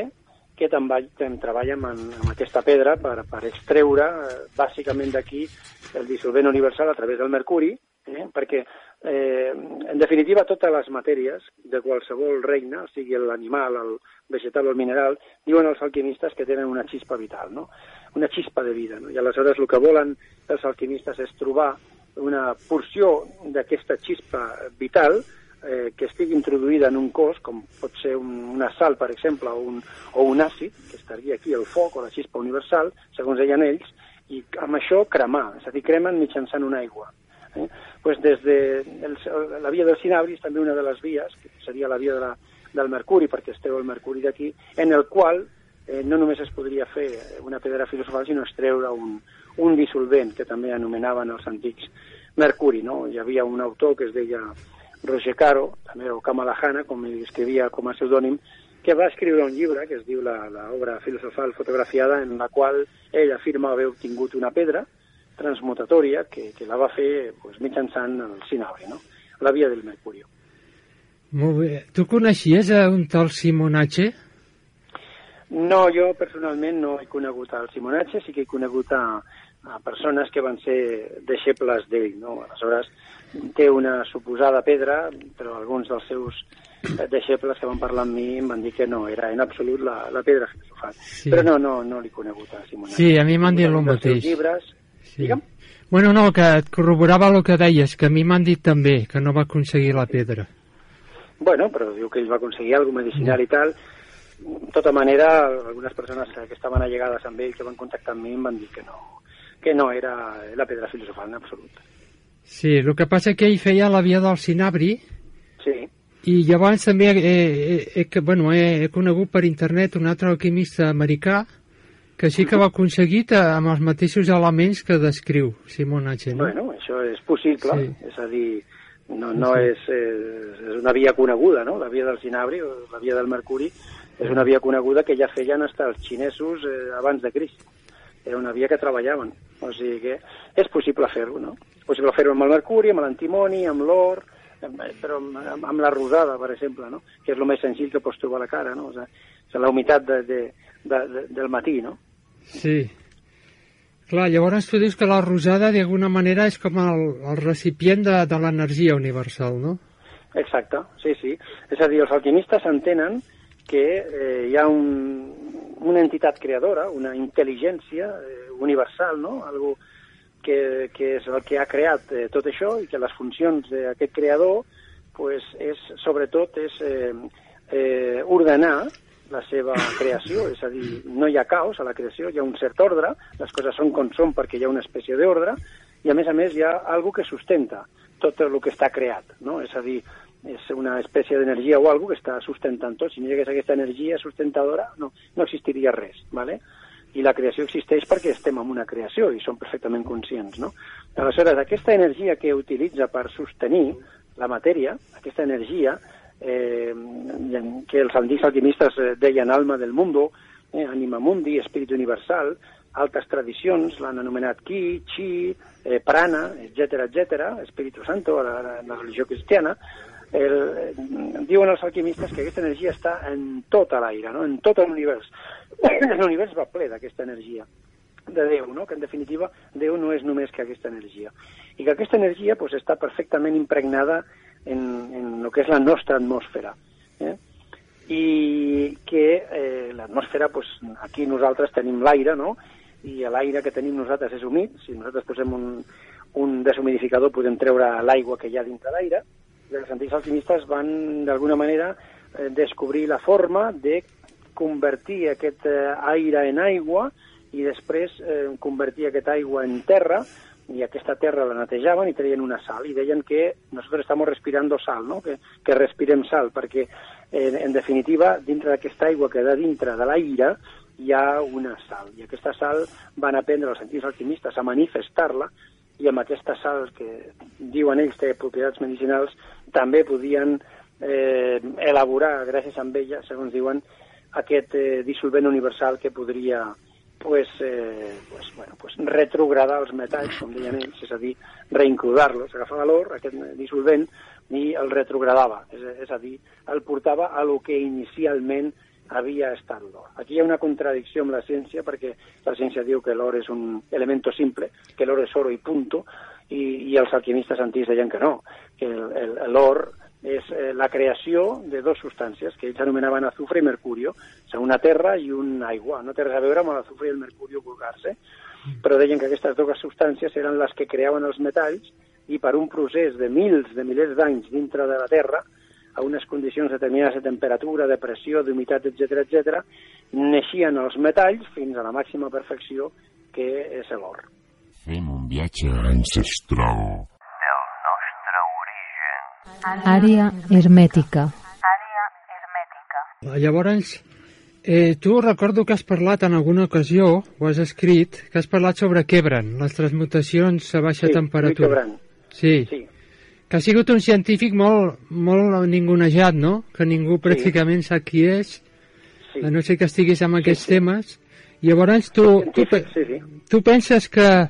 que també, també treballen amb, amb aquesta pedra per, per extreure eh, bàsicament d'aquí el dissolvent universal a través del mercuri, eh? perquè eh, en definitiva totes les matèries de qualsevol regne, sigui l'animal, el vegetal o el mineral, diuen els alquimistes que tenen una xispa vital, no? una xispa de vida. No? I aleshores el que volen els alquimistes és trobar una porció d'aquesta xispa vital eh, que estigui introduïda en un cos, com pot ser un, una sal, per exemple, o un, o un àcid, que estaria aquí el foc o la xispa universal, segons deien ells, i amb això cremar, és a dir, cremen mitjançant una aigua. Eh? Pues des de el, la via del cinabri és també una de les vies, que seria la via de la, del mercuri, perquè es treu el mercuri d'aquí, en el qual eh, no només es podria fer una pedra filosofal, sinó extreure un, un dissolvent que també anomenaven els antics mercuri. No? Hi havia un autor que es deia Roger Caro, també o Kamalahana, com escrivia com a pseudònim, que va escriure un llibre que es diu l'obra filosofal fotografiada en la qual ell afirma haver obtingut una pedra transmutatòria que, que la va fer pues, mitjançant el cinabri, no? la via del mercurio. Molt bé. Tu coneixies a un tal Simonatge? No, jo personalment no he conegut al Simonatge, sí que he conegut a, a persones que van ser deixebles d'ell, no? Aleshores, té una suposada pedra, però alguns dels seus eh, deixebles que van parlar amb mi em van dir que no, era en absolut la, la pedra filosofal. Sí. Però no, no, no l'he conegut a Simonatge. Sí, a mi m'han dit el mateix. llibres, Sí. digue'm. Bueno, no, que et corroborava el que deies, que a mi m'han dit també que no va aconseguir la pedra. Bueno, però diu que ell va aconseguir alguna medicinal i tal. De tota manera, algunes persones que estaven allegades amb ell, que van contactar amb mi, em van dir que no, que no era la pedra filosofal en absolut. Sí, el que passa que ell feia la via del Cinabri Sí, i llavors també he, he, he, bueno, he, he conegut per internet un altre alquimista americà que sí que va aconseguir eh, amb els mateixos elements que descriu Simon H. No? bueno, això és possible, Sí. és a dir, no, no és, és, és una via coneguda, no?, la via del Cinabri o la via del Mercuri, és una via coneguda que ja feien fins els xinesos eh, abans de Crist. Era una via que treballaven, o sigui que és possible fer-ho, no? És possible fer-ho amb el mercuri, amb l'antimoni, amb l'or, però amb, amb, amb la rosada, per exemple, no? que és el més senzill que pots trobar a la cara, no? O sigui, la humitat de, de, de, de, del matí, no? Sí. Clar, llavors tu dius que la rosada d'alguna manera és com el, el recipient de, de l'energia universal, no? Exacte, sí, sí. És a dir, els alquimistes entenen que eh, hi ha un, una entitat creadora, una intel·ligència eh, universal, no? Algo que, que és el que ha creat eh, tot això i que les funcions d'aquest creador pues, és, sobretot és eh, eh, ordenar la seva creació, és a dir, no hi ha caos a la creació, hi ha un cert ordre, les coses són com són perquè hi ha una espècie d'ordre, i a més a més hi ha algo que sustenta tot el que està creat, no? És a dir, és una espècie d'energia o algo que està sustentant tot. Si no hi hagués aquesta energia sustentadora, no, no existiria res, ¿vale? I la creació existeix perquè estem en una creació i som perfectament conscients, no? Aleshores, aquesta energia que utilitza per sostenir la matèria, aquesta energia, eh, que els antics alquimistes eh, deien alma del mundo, eh, anima mundi, espírit universal, altres tradicions l'han anomenat Ki, Chi, eh, Prana, etc etc, Espíritu Santo, la, la, la religió cristiana, el, eh, diuen els alquimistes que aquesta energia està en tot l'aire, no? en tot l'univers. L'univers va ple d'aquesta energia de Déu, no? que en definitiva Déu no és només que aquesta energia. I que aquesta energia pues, està perfectament impregnada en, en el que és la nostra atmosfera. Eh? I que eh, l'atmosfera, pues, aquí nosaltres tenim l'aire, no? i l'aire que tenim nosaltres és humit, si nosaltres posem un, un deshumidificador podem treure l'aigua que hi ha dintre l'aire, els antics alquimistes van d'alguna manera eh, descobrir la forma de convertir aquest eh, aire en aigua i després eh, convertir aquesta aigua en terra i aquesta terra la netejaven i treien una sal i deien que nosotros estamos respirando sal, no? que, que respirem sal, perquè eh, en definitiva dintre d'aquesta aigua que ha dintre de l'aire hi ha una sal. I aquesta sal van aprendre els antics alquimistes a manifestar-la i amb aquesta sal que diuen ells té propietats medicinals també podien eh, elaborar, gràcies a ella, segons diuen, aquest eh, dissolvent universal que podria pues, eh, pues, bueno, pues retrogradar els metalls, com deien ells, és a dir, reincludar-los, agafava l'or, aquest dissolvent, i el retrogradava, és, és a dir, el portava a lo que inicialment havia estat l'or. Aquí hi ha una contradicció amb la ciència, perquè la ciència diu que l'or és un elemento simple, que l'or és oro i punto, i, i els alquimistes antics deien que no, que l'or és eh, la creació de dues substàncies que ells anomenaven azufre i mercurio, són una terra i un aigua. No té res a veure amb l'azufre i el mercurio vulgar-se, però deien que aquestes dues substàncies eren les que creaven els metalls i per un procés de mils de milers d'anys dintre de la Terra, a unes condicions determinades de temperatura, de pressió, d'humitat, etc etc, neixien els metalls fins a la màxima perfecció que és l'or. Fem un viatge ancestral. Àrea hermètica. Àrea hermètica. Llavors, eh, tu recordo que has parlat en alguna ocasió, ho has escrit, que has parlat sobre Quebran, les transmutacions a baixa Sí, temperatura. Quebran. Sí. Sí. Que ha sigut un científic molt, molt ningunejat, no? Que ningú pràcticament sap qui és, Sí. a no ser que estiguis amb aquests temes. I llavors tu, tu, Sí, sí. tu penses que,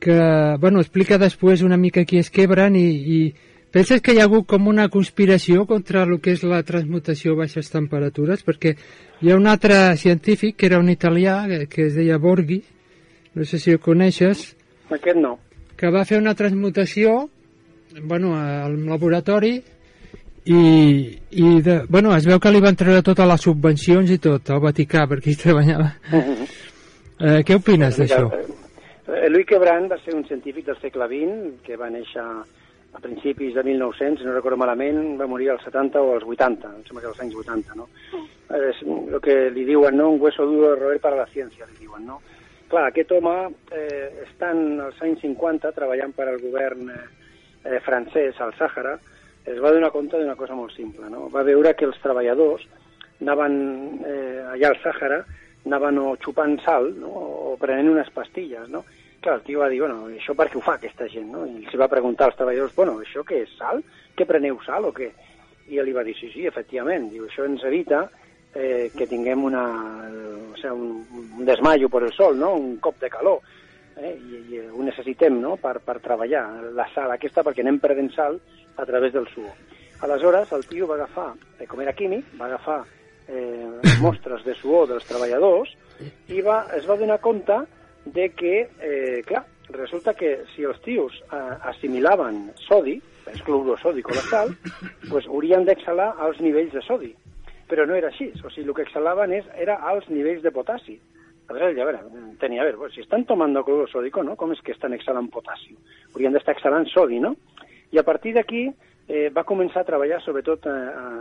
que, bueno, explica després una mica qui és Quebran i, i penses que hi ha hagut com una conspiració contra el que és la transmutació a baixes temperatures? Perquè hi ha un altre científic, que era un italià, que, que es deia Borghi, no sé si el coneixes, Aquest no. que va fer una transmutació bueno, al laboratori i, i de, bueno, es veu que li van treure totes les subvencions i tot al Vaticà perquè hi treballava. Eh, què opines d'això? Eh, Louis Quebran va ser un científic del segle XX que va néixer a principis de 1900, si no recordo malament, va morir als 70 o als 80, em sembla que als anys 80, no? És el que li diuen, no? Un hueso duro de roer para la ciència, li diuen, no? Clar, aquest home, eh, estant als anys 50 treballant per al govern eh, eh, francès al Sàhara, es va donar compte d'una cosa molt simple, no? Va veure que els treballadors anaven eh, allà al Sàhara, anaven o xupant sal no? o prenent unes pastilles, no? Clar, el tio va dir, bueno, això per què ho fa aquesta gent, no? I els va preguntar als treballadors, bueno, això què és, sal? Que preneu sal o què? I ell li va dir, sí, sí, efectivament, diu, això ens evita eh, que tinguem una, o sigui, un, un desmaio per el sol, no? Un cop de calor. Eh? I, I ho necessitem, no?, per, per treballar la sal aquesta, perquè anem perdent sal a través del suor. Aleshores, el tio va agafar, eh, com era químic, va agafar eh, mostres de suor dels treballadors i va, es va donar compte de que, eh, clar, resulta que si els tios eh, assimilaven sodi, és clorosòdic o la sal, pues haurien d'exhalar als nivells de sodi. Però no era així, o sigui, el que exhalaven és, era als nivells de potassi. Aleshores, a veure, tenia a veure, pues, si estan tomando cloro sódico, ¿no? Com és que estan exhalant potassi? Haurien d'estar exhalant sodi, no? I a partir d'aquí eh, va començar a treballar sobretot eh,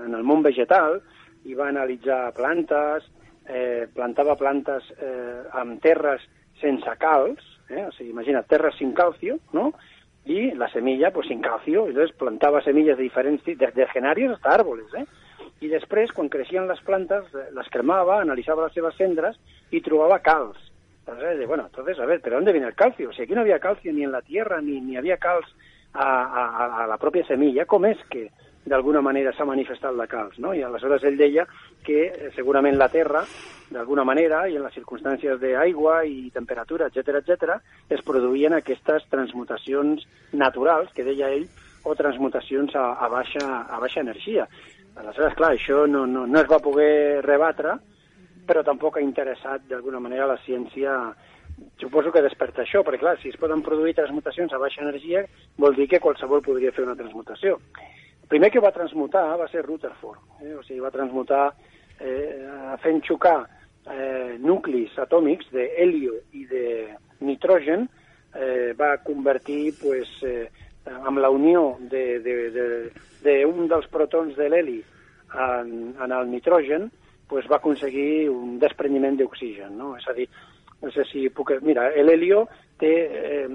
en el món vegetal i va analitzar plantes, eh, plantava plantes eh, amb terres sense calç, eh? o sigui, imagina, terres sin calcio, ¿no? Y la semilla, pues sin calcio, entonces plantava semilles de diferents tipos, desde genarios hasta árboles, ¿eh? I després, quan creixien les plantes, eh, les cremava, analitzava les seves cendres i trobava calç. Entonces, bueno, entonces, a ver, ¿pero dónde viene el calcio? Si aquí no había calcio ni en la tierra, ni, ni había calç a, a, a la pròpia semilla, com és que d'alguna manera s'ha manifestat la calç, no? I aleshores ell deia que eh, segurament la Terra, d'alguna manera, i en les circumstàncies d'aigua i temperatura, etc etc, es produïen aquestes transmutacions naturals, que deia ell, o transmutacions a, a, baixa, a baixa energia. Aleshores, clar, això no, no, no es va poder rebatre, però tampoc ha interessat d'alguna manera la ciència suposo que desperta això, perquè clar, si es poden produir transmutacions a baixa energia, vol dir que qualsevol podria fer una transmutació. Primer que va transmutar va ser Rutherford, eh? o sigui, va transmutar eh, fent xocar eh, nuclis atòmics de helio i de nitrogen, eh, va convertir pues, eh, amb la unió d'un de, de, de, de un dels protons de l'heli en, en el nitrogen, pues, va aconseguir un desprendiment d'oxigen. No? És a dir, no sé si puc... Mira, l'helio té... Eh,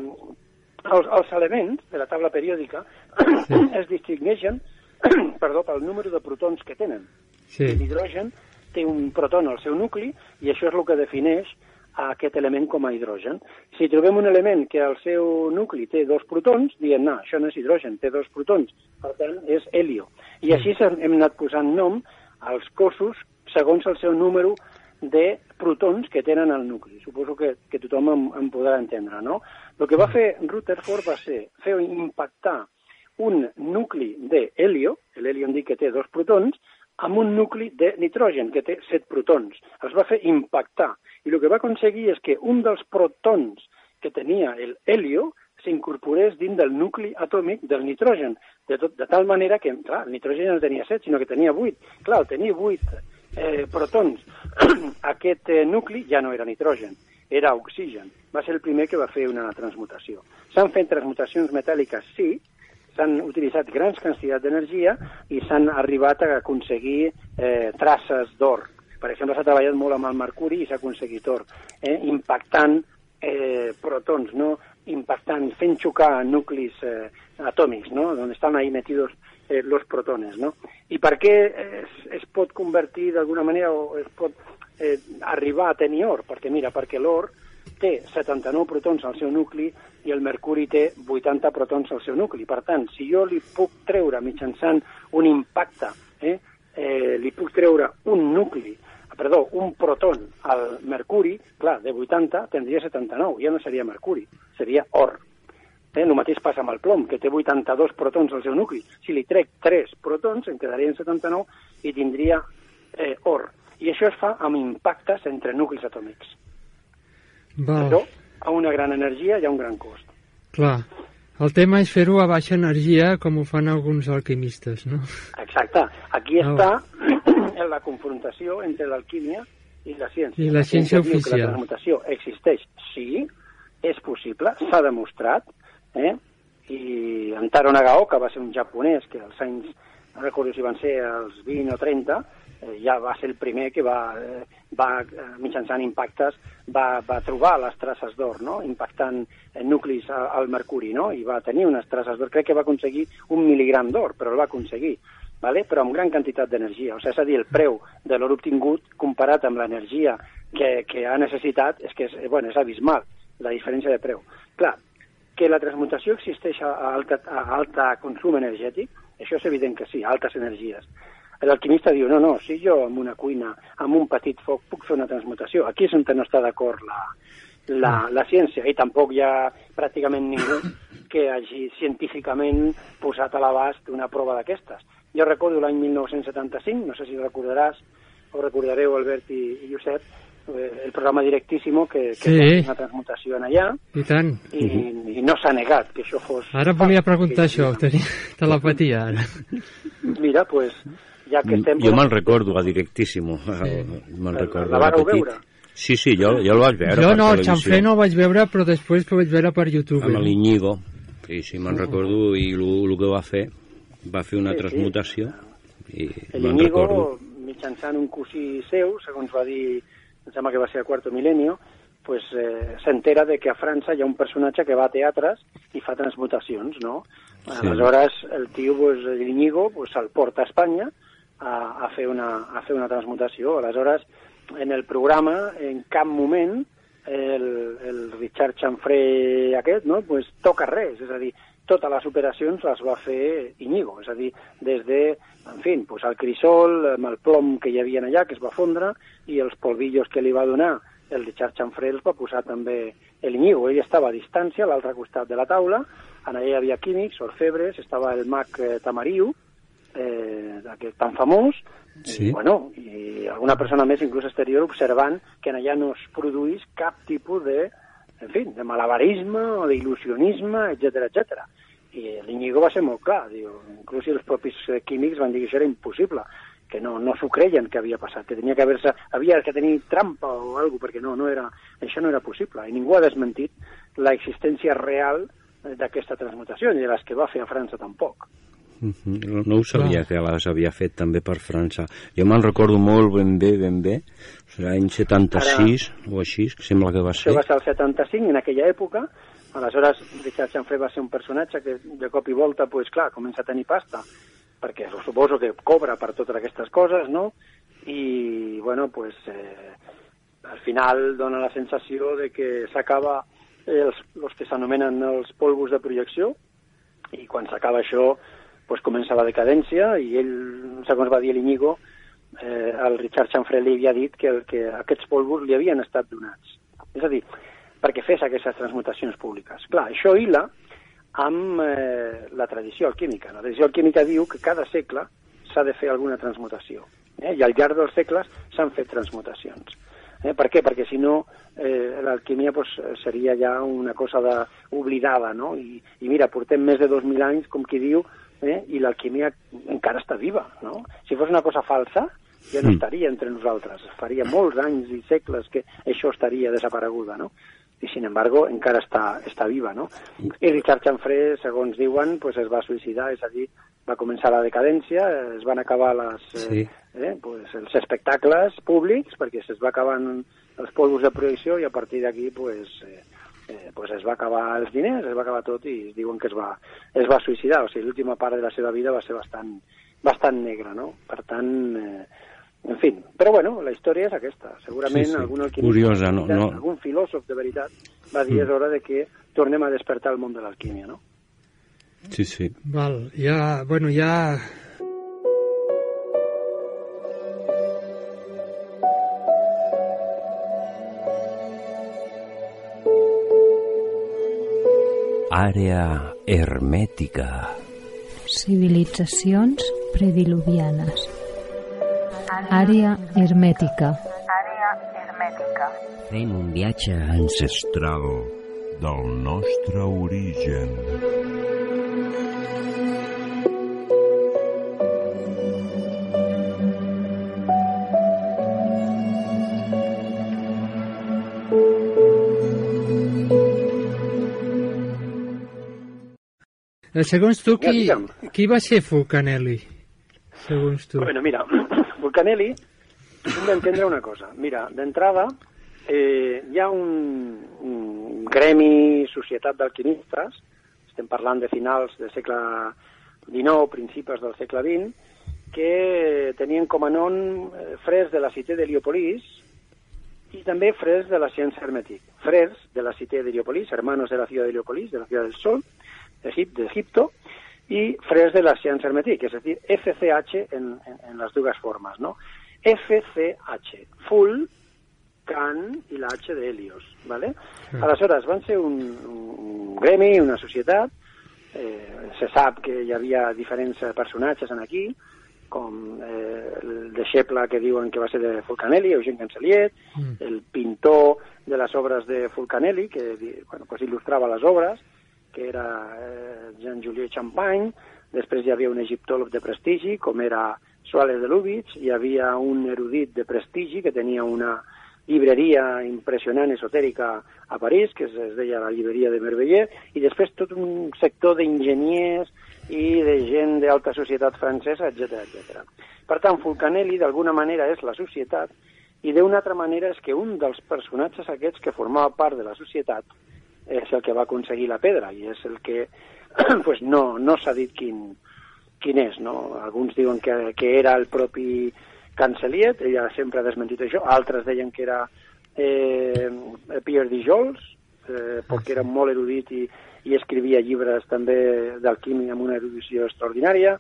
els, els elements de la taula periòdica es distingeixen perdó, pel número de protons que tenen. Sí. L'hidrogen té un proton al seu nucli i això és el que defineix a aquest element com a hidrogen. Si trobem un element que al seu nucli té dos protons, diem, no, això no és hidrogen, té dos protons, per tant, és helio. I així hem anat posant nom als cossos segons el seu número de protons que tenen al nucli. Suposo que, que tothom em, em podrà entendre, no? El que va fer Rutherford va ser fer impactar un nucli de helio, l'helio hem dit que té dos protons, amb un nucli de nitrogen, que té set protons. Els va fer impactar. I el que va aconseguir és que un dels protons que tenia el helio s'incorporés dins del nucli atòmic del nitrogen, de, tot, de tal manera que, clar, el nitrogen no tenia set, sinó que tenia vuit. Clar, al tenir vuit eh, protons, aquest eh, nucli ja no era nitrogen, era oxigen. Va ser el primer que va fer una transmutació. S'han fet transmutacions metàl·liques, sí, s'han utilitzat grans quantitats d'energia i s'han arribat a aconseguir eh, traces d'or. Per exemple, s'ha treballat molt amb el mercuri i s'ha aconseguit or, eh, impactant eh, protons, no? impactant, fent xocar nuclis eh, atòmics, no? on estan ahí metidos eh, los protones. No? I per què es, es pot convertir d'alguna manera o es pot eh, arribar a tenir or? Perquè mira, perquè l'or té 79 protons al seu nucli i el mercuri té 80 protons al seu nucli. Per tant, si jo li puc treure mitjançant un impacte, eh, eh, li puc treure un nucli, perdó, un proton al mercuri, clar, de 80 tindria 79, ja no seria mercuri, seria or. Eh, el mateix passa amb el plom, que té 82 protons al seu nucli. Si li trec 3 protons, em quedarien 79 i tindria eh, or. I això es fa amb impactes entre nuclis atòmics. Val. Això, a una gran energia i a un gran cost. Clar. El tema és fer-ho a baixa energia, com ho fan alguns alquimistes, no? Exacte. Aquí Ah. està en la confrontació entre l'alquímia i la ciència. I la ciència diu que oficial. La transmutació existeix, sí, és possible, s'ha demostrat, eh? i Antaro Nagao, que va ser un japonès que als anys, no recordo si van ser els 20 o 30, eh, ja va ser el primer que va, eh, va eh, mitjançant impactes, va, va trobar les traces d'or, no? impactant eh, nuclis a- al mercuri, no? i va tenir unes traces d'or. Crec que va aconseguir un mil·ligram d'or, però el va aconseguir, vale? però amb gran quantitat d'energia. O sigui, és a dir, el preu de l'or obtingut comparat amb l'energia que, que ha necessitat és que és, eh, bueno, és abismal, la diferència de preu. Clar, que la transmutació existeix a alta, a alta consum energètic, això és evident que sí, altes energies. L'alquimista diu, no, no, si jo amb una cuina, amb un petit foc, puc fer una transmutació. Aquí és on no està d'acord la, la, la ciència, i tampoc hi ha pràcticament ningú que hagi científicament posat a l'abast una prova d'aquestes. Jo recordo l'any 1975, no sé si recordaràs, o recordareu, Albert i, i Josep, el programa Directíssimo, que, que Sí. va una transmutació en allà, I tant. i, i no s'ha negat que això fos... Ara volia preguntar això, tenia telepatia ara. Mira, pues, ja que estem... Jo me'n recordo, a Directíssimo. Me'n recordo. La vareu petit. veure? Sí, sí, jo, jo el vaig veure Jo no, el xamfré no el vaig veure, però després ho vaig veure per YouTube. Amb l'Iñigo. Sí, sí, me'n recordo, i el que va fer, va fer una Sí, sí. transmutació, i El me'n recordo. mitjançant un cosí seu, segons va dir, em sembla que va ser a Quarto Milenio, pues, eh, s'entera de que a França hi ha un personatge que va a teatres i fa transmutacions, no? Sí. Aleshores, el tio, pues, l'Iñigo, pues, se'l porta a Espanya a, a, fer una, a fer una transmutació. Aleshores, en el programa, en cap moment, el, el Richard Chanfré aquest, no?, pues, toca res, és a dir, totes les operacions les va fer Iñigo, és a dir, des de, en fi, pues, el crisol, amb el plom que hi havia allà, que es va fondre, i els polvillos que li va donar el Richard Chanfré els va posar també l'Iñigo. Ell estava a distància, a l'altre costat de la taula, en allà hi havia químics, orfebres, estava el mag eh, Tamariu, eh, aquest tan famós, Sí. i, bueno, i alguna persona més, inclús exterior, observant que en allà no es produís cap tipus de, en fi, de malabarisme o d'il·lusionisme, etc etc. I l'Iñigo va ser molt clar, diu, inclús els propis eh, químics van dir que això era impossible, que no, no s'ho creien que havia passat, que tenia que haver-se, havia que tenir trampa o alguna perquè no, no era, això no era possible. I ningú ha desmentit la existència real eh, d'aquesta transmutació, ni de les que va fer a França tampoc. No, no ho sabia que les havia fet també per França. Jo me'n recordo molt ben bé, ben bé, l'any 76 o així, que sembla que va Això ser. va ser el 75, en aquella època. Aleshores, Richard Chanfré va ser un personatge que de cop i volta, pues, clar, comença a tenir pasta, perquè suposo que cobra per totes aquestes coses, no? i, bueno, pues, eh, al final dona la sensació de que s'acaba els, els que s'anomenen els polvos de projecció, i quan s'acaba això, pues, comença la decadència, i ell, segons va dir l'Iñigo, eh, el Richard Chanfrey li havia dit que, el, que aquests polvos li havien estat donats. És a dir, perquè fes aquestes transmutacions públiques. Clar, això hila amb eh, la tradició alquímica. La tradició alquímica diu que cada segle s'ha de fer alguna transmutació. Eh? I al llarg dels segles s'han fet transmutacions. Eh? Per què? Perquè si no eh, l'alquímia pues, seria ja una cosa de, oblidada, no? I, I mira, portem més de 2.000 anys, com qui diu, eh? i l'alquímia encara està viva, no? Si fos una cosa falsa, ja no Mm. estaria entre nosaltres. Faria molts anys i segles que això estaria desapareguda, no? i sin embargo encara està, està viva, no? I Richard Chanfré, segons diuen, pues es va suïcidar, és a dir, va començar la decadència, es van acabar les, Sí. eh, eh, pues els espectacles públics, perquè se'ls va acabant els polvos de projecció i a partir d'aquí pues, eh, eh, pues es va acabar els diners, es va acabar tot i diuen que es va, es va suïcidar, o sigui, l'última part de la seva vida va ser bastant, bastant negra, no? Per tant, eh, en fi, però bueno, la història és aquesta. Segurament Sí, sí. algun alquimista, Curiosa, no- no- algun filòsof de veritat va dir Mm. és hora de que tornem a despertar el món de l'alquímia, no? Sí, sí. Val, ja, bueno, ja... Àrea hermètica. Civilitzacions prediluvianes. Àrea hermètica. Àrea hermètica. Fent un viatge ancestral. del nostre origen. Segons tu, Ja, qui, digue'm. qui va ser Fulcanelli? Segons tu. Bueno, mira, Vulcanelli, hem d'entendre una cosa. Mira, d'entrada, eh, hi ha un, un gremi, societat d'alquimistes, estem parlant de finals del segle XIX, principis del segle XX, que tenien com a nom eh, frers de la cité d'Heliopolis i també frers de la ciència hermètic. Frers de la cité d'Heliopolis, hermanos de la ciudad de Heliopolis, de la ciudad del sol, d'Egip- d'Egipto, i frers de la ciència hermètic, és a dir, FCH en, en, en les dues formes, no? FCH, full, can i la H d'Helios, ¿vale? Sí. Aleshores, van ser un, un gremi, una societat, eh, se sap que hi havia diferents personatges en aquí, com eh, el deixeble que diuen que va ser de Fulcanelli, Eugene Canceliet, Mm. el pintor de les obres de Fulcanelli, que bueno, pues il·lustrava les obres, que era eh, Jean-Juliet Champagne, després hi havia un egiptòleg de prestigi, com era Suárez de Lubitsch, hi havia un erudit de prestigi que tenia una llibreria impressionant, esotèrica, a París, que es, es deia la llibreria de Merveiller, i després tot un sector d'enginyers i de gent d'alta societat francesa, etc etc. Per tant, Fulcanelli, d'alguna manera, és la societat, i d'una altra manera és que un dels personatges aquests que formava part de la societat és el que va aconseguir la pedra i és el que pues no, no s'ha dit quin, quin és. No? Alguns diuen que, que era el propi Canceliet, ella sempre ha desmentit això, altres deien que era eh, Pierre Dijols, eh, perquè era molt erudit i, i escrivia llibres també d'alquímia amb una erudició extraordinària,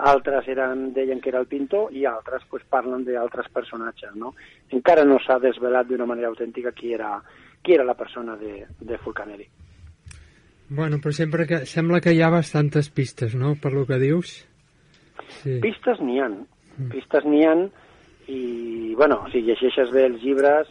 altres eren, deien que era el pintor i altres pues, parlen d'altres personatges. No? Encara no s'ha desvelat d'una manera autèntica qui era, qui era la persona de, de Fulcanelli. Bueno, però sempre que, sembla que hi ha bastantes pistes, no?, per lo que dius. Sí. Pistes n'hi han, pistes n'hi han i, bueno, si llegeixes bé els llibres,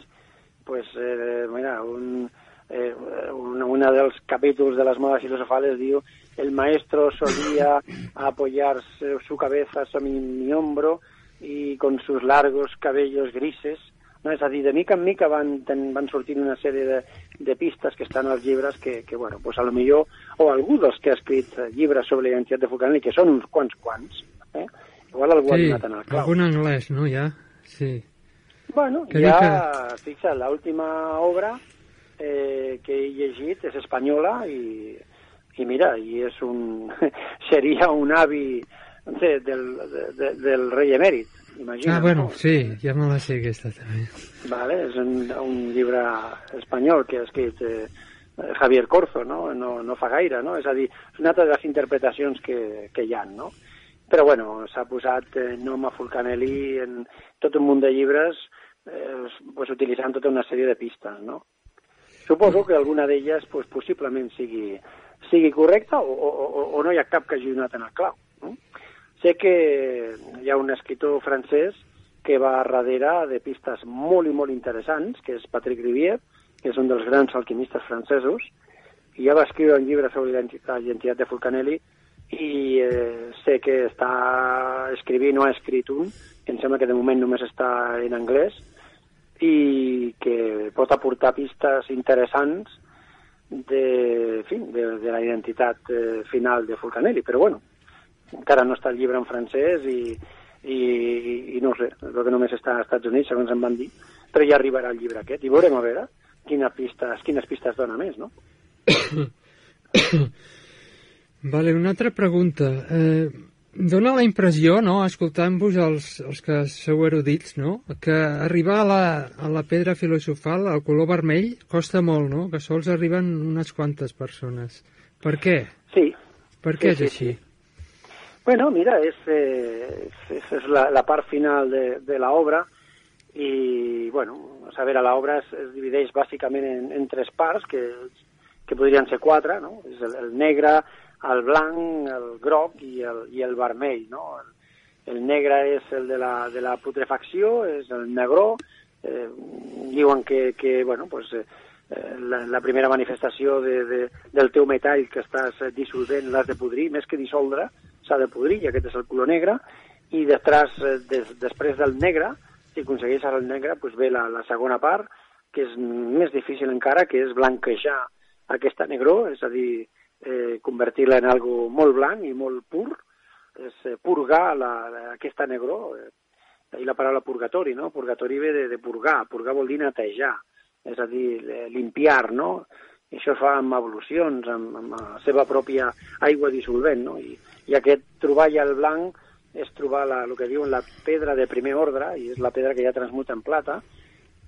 pues, eh, mira, un, eh, un, una dels capítols de les modes filosofales diu el maestro solía apoyar su cabeza sobre mi, mi hombro y con sus largos cabellos grises no? És a dir, de mica en mica van, ten, van sortint una sèrie de, de pistes que estan als llibres que, que bueno, pues a lo millor, o algú dels que ha escrit llibres sobre la identitat de Fulcanelli, que són uns quants quants, eh? igual algú ha Sí, donat en el clau. algun anglès, no, ja? Sí. Bueno, Que ja, dic fixa't, l'última obra eh, que he llegit és espanyola i, i mira, i és un, seria un avi de, del, de, de, del rei emèrit, imagina't. Ah, bueno, no? sí, ja me la sé aquesta també. Vale, és un, un llibre espanyol que ha escrit eh, Javier Corzo, no? no? No fa gaire, no? És a dir, és una altra de les interpretacions que, que hi ha, no? Però, bueno, s'ha posat eh, nom a Fulcanelli en tot un munt de llibres eh, pues, utilitzant tota una sèrie de pistes, no? Suposo que alguna d'elles pues, possiblement sigui, sigui correcta o, o, o, o no hi ha cap que hagi donat en el clau. Sé que hi ha un escriptor francès que va darrere de pistes molt i molt interessants, que és Patrick Rivière, que és un dels grans alquimistes francesos, i ja va escriure un llibre sobre la identitat de Fulcanelli i eh, sé que està escrivint o ha escrit un, que em sembla que de moment només està en anglès, i que pot aportar pistes interessants de, en fi, de, de la identitat eh, final de Fulcanelli, però bueno, encara no està el llibre en francès i, i, i no sé, el que només està als Estats Units, segons em van dir, però ja arribarà el llibre aquest i veurem a veure quines pistes, quines pistes dona més, no? Vale, una altra pregunta. Eh, dona la impressió, no, escoltant-vos els, els que sou erudits, no, que arribar a la, a la pedra filosofal, al color vermell, costa molt, no? Que sols arriben unes quantes persones. Per què? Sí. Per què Sí, és sí, així? Bueno, mira, és, eh, és, és la, la part final de, de l'obra i, bueno, a veure, l'obra es, es divideix bàsicament en, en tres parts, que, que podrien ser quatre, no? És el, el negre, el blanc, el groc i el, i el vermell, no? El, el negre és el de la, de la putrefacció, és el negró, eh, diuen que, que bueno, pues, eh, la, la primera manifestació de, de, del teu metall que estàs dissolvent l'has de podrir, més que dissoldre, s'ha de podrir, i aquest és el color negre, i després, eh, des, després del negre, si aconsegueixes el negre, pues ve la, la segona part, que és més difícil encara, que és blanquejar aquesta negró, és a dir, eh, convertir-la en algo molt blanc i molt pur, és eh, purgar la, la, aquesta negró, eh, i la paraula purgatori, no? Purgatori ve de, de purgar, purgar vol dir netejar, és a dir, eh, limpiar, no? I això es fa amb evolucions, amb, amb la seva pròpia aigua dissolvent, no? I, i aquest trobar ja el blanc és trobar la, el que diuen la pedra de primer ordre, i és la pedra que ja transmuta en plata,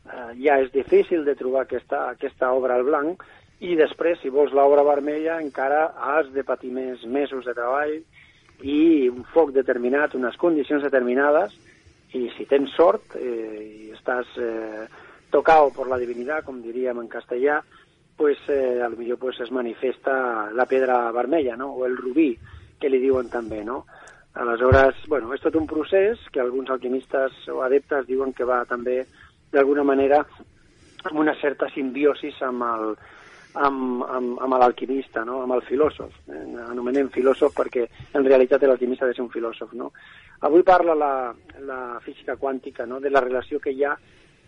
eh, ja és difícil de trobar aquesta, aquesta obra al blanc, i després, si vols l'obra vermella, encara has de patir més mesos de treball i un foc determinat, unes condicions determinades, i si tens sort eh, i estàs eh, tocado por la divinitat, com diríem en castellà, pues eh, a lo millor pues, es manifesta la pedra vermella, no? o el rubí, que li diuen també, no? Aleshores, bueno, és tot un procés que alguns alquimistes o adeptes diuen que va també, d'alguna manera, amb una certa simbiosis amb el, amb, amb, amb l'alquimista, no? amb el filòsof. Eh, Anomenem filòsof perquè en realitat l'alquimista ha de ser un filòsof. No? Avui parla la, la física quàntica no? de la relació que hi ha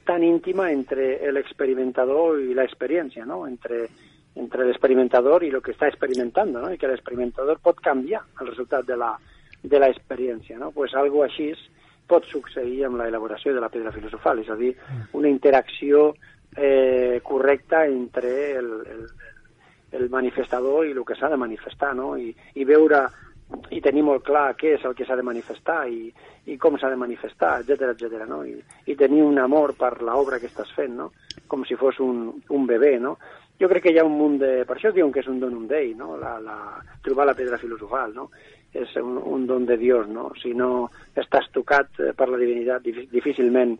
tan íntima entre l'experimentador i l'experiència, no? entre, entre l'experimentador i el que està experimentant, no? i que l'experimentador pot canviar el resultat de la, de l'experiència. No? Pues algo així pot succeir amb l'elaboració de la pedra filosofal, és a dir, una interacció eh, correcta entre el, el, el manifestador i el que s'ha de manifestar, no? I, i veure i tenir molt clar què és el que s'ha de manifestar i, i com s'ha de manifestar, etc etc. no? I, I tenir un amor per l'obra que estàs fent, no? Com si fos un, un bebè, no? Jo crec que hi ha un munt de... Per això diuen que és un donum dei, no? La, la, trobar la pedra filosofal, no? És un, un don de Dios, no? Si no estàs tocat eh, per la divinitat, difí- difícilment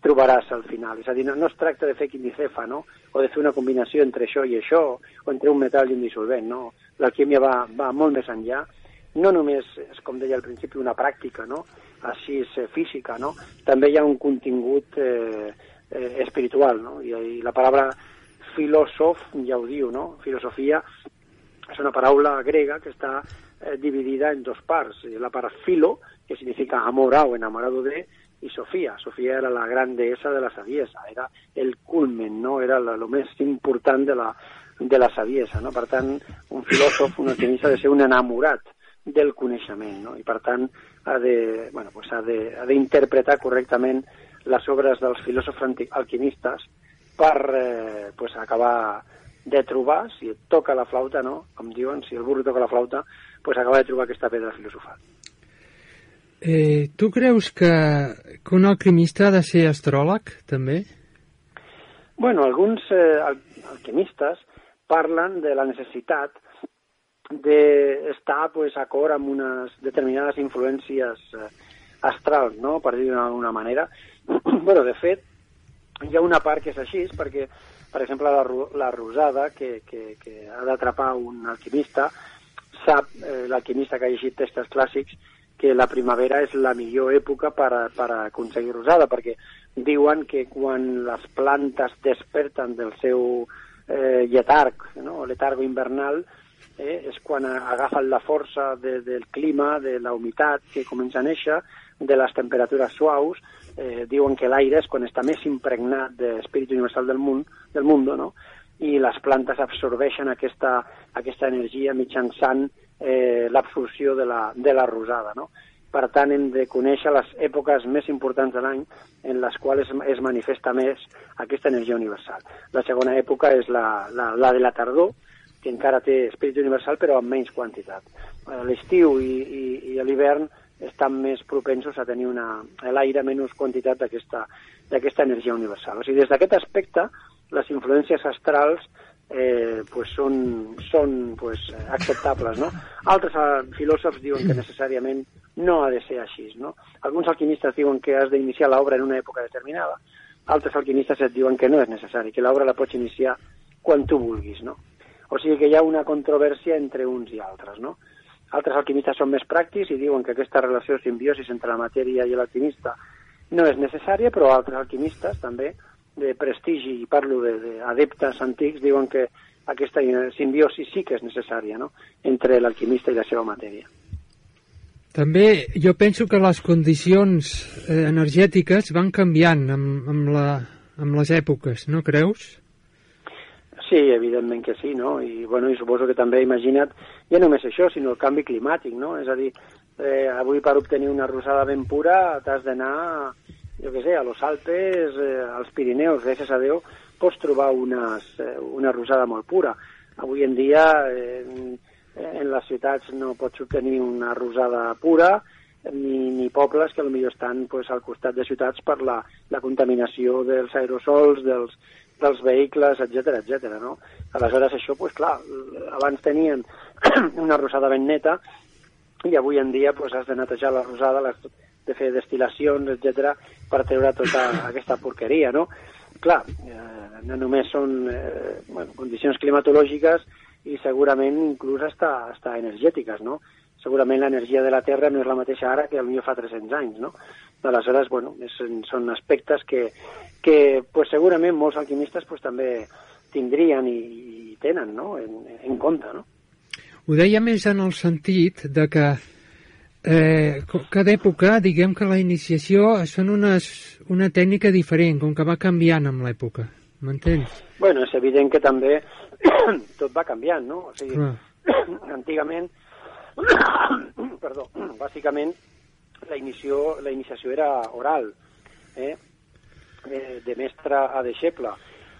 trobaràs al final. És a dir, no, no es tracta de fer quimicefa, no? O de fer una combinació entre això i això, o entre un metall i un dissolvent, no? L'alquímia va, va molt més enllà. No només és, com deia al principi, una pràctica, no? Així és eh, física, no? També hi ha un contingut eh, eh, espiritual, no? I, I la paraula filòsof, ja ho diu, no? Filosofia és una paraula grega que està eh, dividida en dos parts. La part filo, que significa amorado, enamorado de, y Sofía. Sofía era la gran deessa de la saviesa, era el culmen, no? era la, més important de la, de la saviesa. No? Per tant, un filòsof, un alquimista, de ser un enamorat del coneixement, no? i per tant ha de, bueno, pues ha de, ha d'interpretar correctament les obres dels filòsofs alquimistes per eh, pues acabar de trobar, si et toca la flauta, no? com diuen, si el burro toca la flauta, pues acaba de trobar aquesta pedra filosofal. Eh, tu creus que, que un alquimista ha de ser astròleg, també? Bueno, alguns eh, al- alquimistes parlen de la necessitat d'estar pues, acord amb unes determinades influències eh, astrals, no? per dir-ho d'alguna manera. bueno, de fet, hi ha una part que és així, perquè, per exemple, la, la rosada que, que, que ha d'atrapar un alquimista, sap eh, l'alquimista que ha llegit textos clàssics que la primavera és la millor època per, a- per a aconseguir rosada, perquè diuen que quan les plantes desperten del seu eh, lletarg, no? letargo invernal, eh, és quan agafen la força de, del clima, de la humitat que comença a néixer, de les temperatures suaus, eh, diuen que l'aire és quan està més impregnat de l'espírit universal del món, del món, no? i les plantes absorbeixen aquesta, aquesta energia mitjançant eh, l'absorció de, la, de la rosada. No? Per tant, hem de conèixer les èpoques més importants de l'any en les quals es, es manifesta més aquesta energia universal. La segona època és la, la, la de la tardor, que encara té espírit universal però amb menys quantitat. Eh, L'estiu i, i, i l'hivern estan més propensos a tenir una, a l'aire menys quantitat d'aquesta d'aquesta energia universal. O sigui, des d'aquest aspecte, les influències astrals eh, pues són, són pues, acceptables. No? Altres eh, filòsofs diuen que necessàriament no ha de ser així. No? Alguns alquimistes diuen que has d'iniciar l'obra en una època determinada, altres alquimistes et diuen que no és necessari, que l'obra la pots iniciar quan tu vulguis. No? O sigui que hi ha una controvèrsia entre uns i altres. No? Altres alquimistes són més pràctics i diuen que aquesta relació simbiosis entre la matèria i l'alquimista no és necessària, però altres alquimistes també de prestigi, i parlo d'adeptes antics, diuen que aquesta eh, simbiosi sí que és necessària no? entre l'alquimista i la seva matèria. També jo penso que les condicions eh, energètiques van canviant amb, amb, la, amb les èpoques, no creus? Sí, evidentment que sí, no? I, bueno, i suposo que també, imagina't, ja només això, sinó el canvi climàtic, no? És a dir, eh, avui per obtenir una rosada ben pura t'has d'anar, jo què sé, a los Alpes, eh, als Pirineus, gràcies a Déu, pots trobar unes, eh, una rosada molt pura. Avui en dia, eh, en les ciutats no pots obtenir una rosada pura, ni, ni pobles que potser estan pues, al costat de ciutats per la, la contaminació dels aerosols, dels, dels vehicles, etc etc. no? Aleshores, això, pues, clar, abans tenien una rosada ben neta i avui en dia pues, has de netejar la rosada, l'has de fer destil·lacions, etc per treure tota aquesta porqueria, no? Clar, eh, no només són eh, bueno, condicions climatològiques i segurament inclús està, està energètiques, no? Segurament l'energia de la Terra no és la mateixa ara que potser fa 300 anys, no? Aleshores, bueno, és, són aspectes que, que pues, segurament molts alquimistes pues, també tindrien i, i tenen no? en, en compte, no? Ho deia més en el sentit de que eh, cada època, diguem que la iniciació són unes, una tècnica diferent, com que va canviant amb l'època. M'entens? Bueno, és evident que també tot va canviant, no? O sigui, Clar. antigament, perdó, bàsicament la, inició, la iniciació era oral, eh? eh de mestre a deixeble.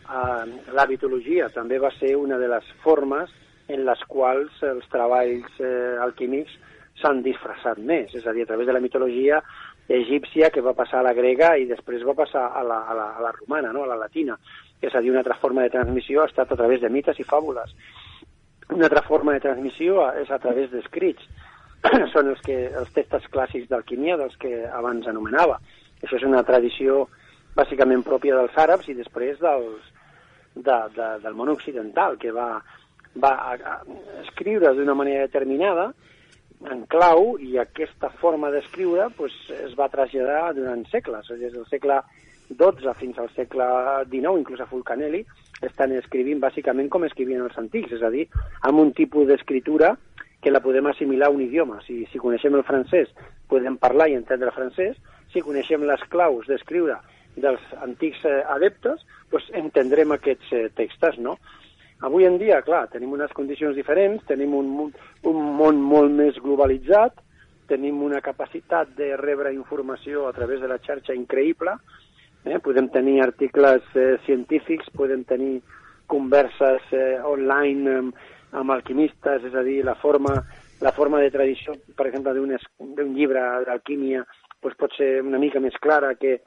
Eh, la mitologia també va ser una de les formes en les quals els treballs eh, alquímics s'han disfressat més, és a dir, a través de la mitologia egípcia que va passar a la grega i després va passar a la, a la, a la romana, no? a la latina. És a dir, una altra forma de transmissió ha estat a través de mites i fàbules. Una altra forma de transmissió és a través d'escrits. Són els, que, els textos clàssics d'alquímia dels que abans anomenava. Això és una tradició bàsicament pròpia dels àrabs i després dels, de, de, del món occidental, que va, va a, a escriure d'una manera determinada en clau i aquesta forma d'escriure pues, es va traslladar durant segles, des del segle XII fins al segle XIX, inclús a Fulcanelli, estan escrivint bàsicament com escrivien els antics, és a dir, amb un tipus d'escritura que la podem assimilar a un idioma. Si, si coneixem el francès, podem parlar i entendre el francès. Si coneixem les claus d'escriure dels antics eh, adeptes, doncs entendrem aquests eh, textos, no? Avui en dia, clar, tenim unes condicions diferents, tenim un, un món molt més globalitzat, tenim una capacitat de rebre informació a través de la xarxa increïble, eh? podem tenir articles eh, científics, podem tenir converses eh, online amb, amb alquimistes, és a dir, la forma la forma de tradició, per exemple, d'un llibre d'alquímia, pues pot ser una mica més clara que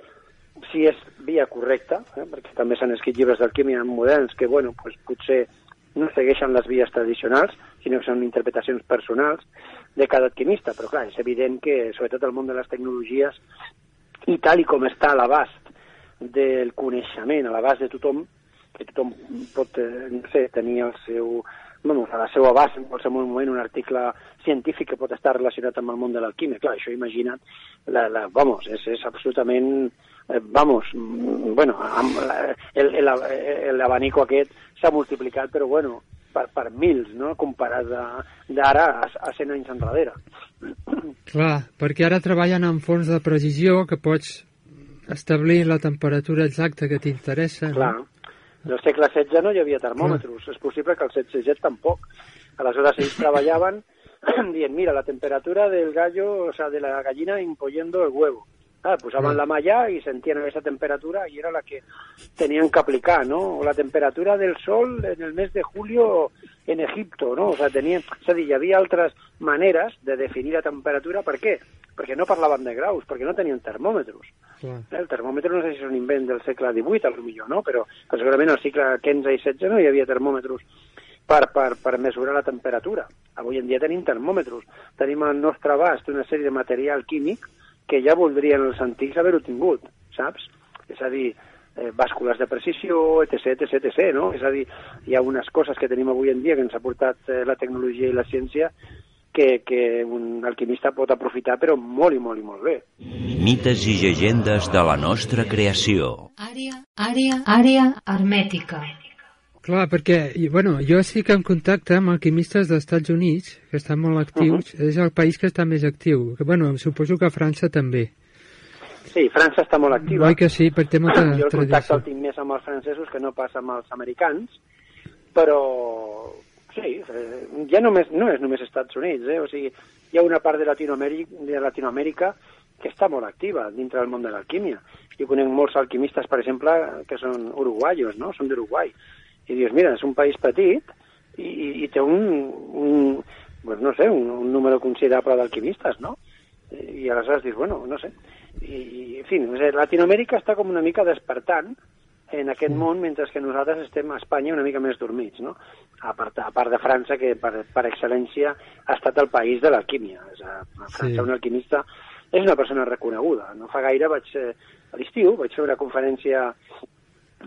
si és via correcta, eh? perquè també s'han escrit llibres d'alquímia moderns que, bueno, pues potser no segueixen les vies tradicionals, sinó que són interpretacions personals de cada alquimista. Però, clar, és evident que, sobretot el món de les tecnologies, i tal i com està a l'abast del coneixement, a l'abast de tothom, que tothom pot, eh, no sé, tenir el seu, bueno, a la seva base en qualsevol moment un article científic que pot estar relacionat amb el món de l'alquímia. Clar, això imagina't, la, la, vamos, és, és absolutament, eh, vamos, mm, bueno, amb, l'abanico aquest s'ha multiplicat, però bueno, per, per mils, no?, comparat d'ara a, a 100 anys enrere. Clar, perquè ara treballen amb fons de precisió que pots establir la temperatura exacta que t'interessa. no? Clar. En el segle XVI no hi havia termòmetres. És possible que al XVI tampoc. Aleshores ells treballaven dient, mira, la temperatura del gallo, o sea, de la gallina impoyendo el huevo. Ah, posaven Mm. la malla i sentien aquesta temperatura i era la que tenien que aplicar, ¿no? O la temperatura del sol en el mes de julio en Egipto, ¿no? O sea, tenien... És a dir, hi havia altres maneres de definir la temperatura. Per què? Perquè no parlaven de graus, perquè no tenien termòmetres. Eh, El termòmetre no sé si és un invent del segle XVIII, a lo millor, no? Però, però segurament al segle XV i XVI no hi havia termòmetres per, per, per mesurar la temperatura. Avui en dia tenim termòmetres. Tenim al nostre abast una sèrie de material químic que ja voldrien els antics haver-ho tingut, saps? És a dir, eh, bàscules de precisió, etc, etc, etc, no? És a dir, hi ha unes coses que tenim avui en dia que ens ha portat eh, la tecnologia i la ciència que, que un alquimista pot aprofitar, però molt i molt i molt bé. Mites i llegendes de la nostra creació. Àrea, àrea, àrea hermètica. Clar, perquè, bueno, jo estic en contacte amb alquimistes dels Estats Units, que estan molt actius, és el país que està més actiu. Que, bueno, suposo que França també. Sí, França està molt activa. Oi que sí, per té molta jo el contacte tradició. el tinc més amb els francesos que no passa amb els americans, però sí, eh, ja només, no és només Estats Units, eh? o sigui, hi ha una part de Latinoamèrica, de Latinoamèrica que està molt activa dintre del món de l'alquímia. Jo conec molts alquimistes, per exemple, que són uruguaios, no? Són d'Uruguai. I dius, mira, és un país petit i, i, i té un, un pues no sé, un, un número considerable d'alquimistes, no? I aleshores dius, bueno, no sé. I, i en fi, no sé, Latinoamèrica està com una mica despertant en aquest món, mentre que nosaltres estem a Espanya una mica més dormits, no? A part, a part de França, que per, per excel·lència ha estat el país de l'alquímia. És a, a França, Sí. un alquimista és una persona reconeguda. No fa gaire vaig, eh, a l'estiu, vaig fer una conferència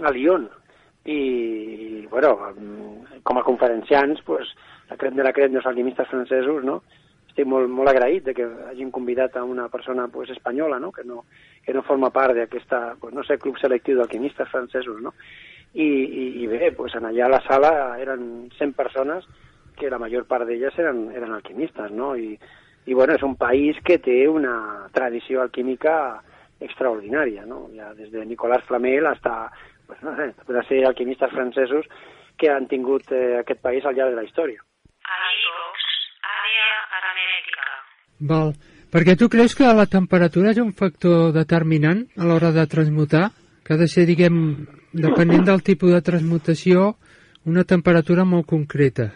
a Lyon i, bueno, com a conferenciants, pues, la crem de la crem dels alquimistes francesos, no? Estic molt, molt agraït de que hagin convidat a una persona pues, espanyola, no? Que, no, que no forma part d'aquesta, pues, no sé, club selectiu d'alquimistes francesos, no? I, i, i bé, pues, en allà a la sala eren 100 persones que la major part d'elles eren, eren alquimistes, no? I, i bueno, és un país que té una tradició alquímica extraordinària, no? Ja des de Nicolas Flamel hasta, pues, no sé, de ser alquimistes francesos que han tingut eh, aquest país al llarg de la història. Val. Perquè tu creus que la temperatura és un factor determinant a l'hora de transmutar? Que ha de ser, diguem, depenent del tipus de transmutació, una temperatura molt concreta.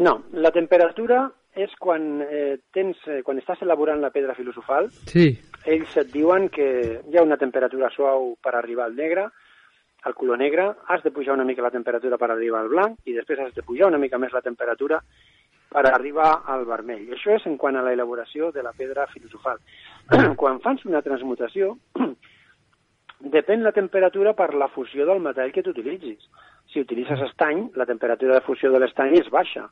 No, la temperatura és quan, eh, tens, eh, quan estàs elaborant la pedra filosofal, Sí, ells et diuen que hi ha una temperatura suau per arribar al negre, al color negre, has de pujar una mica la temperatura per arribar al blanc i després has de pujar una mica més la temperatura per arribar al vermell. Això és en quant a l'elaboració de la pedra filosofal. quan fas una transmutació, depèn la temperatura per la fusió del metall que tu utilitzis. Si utilitzes estany, la temperatura de fusió de l'estany és baixa.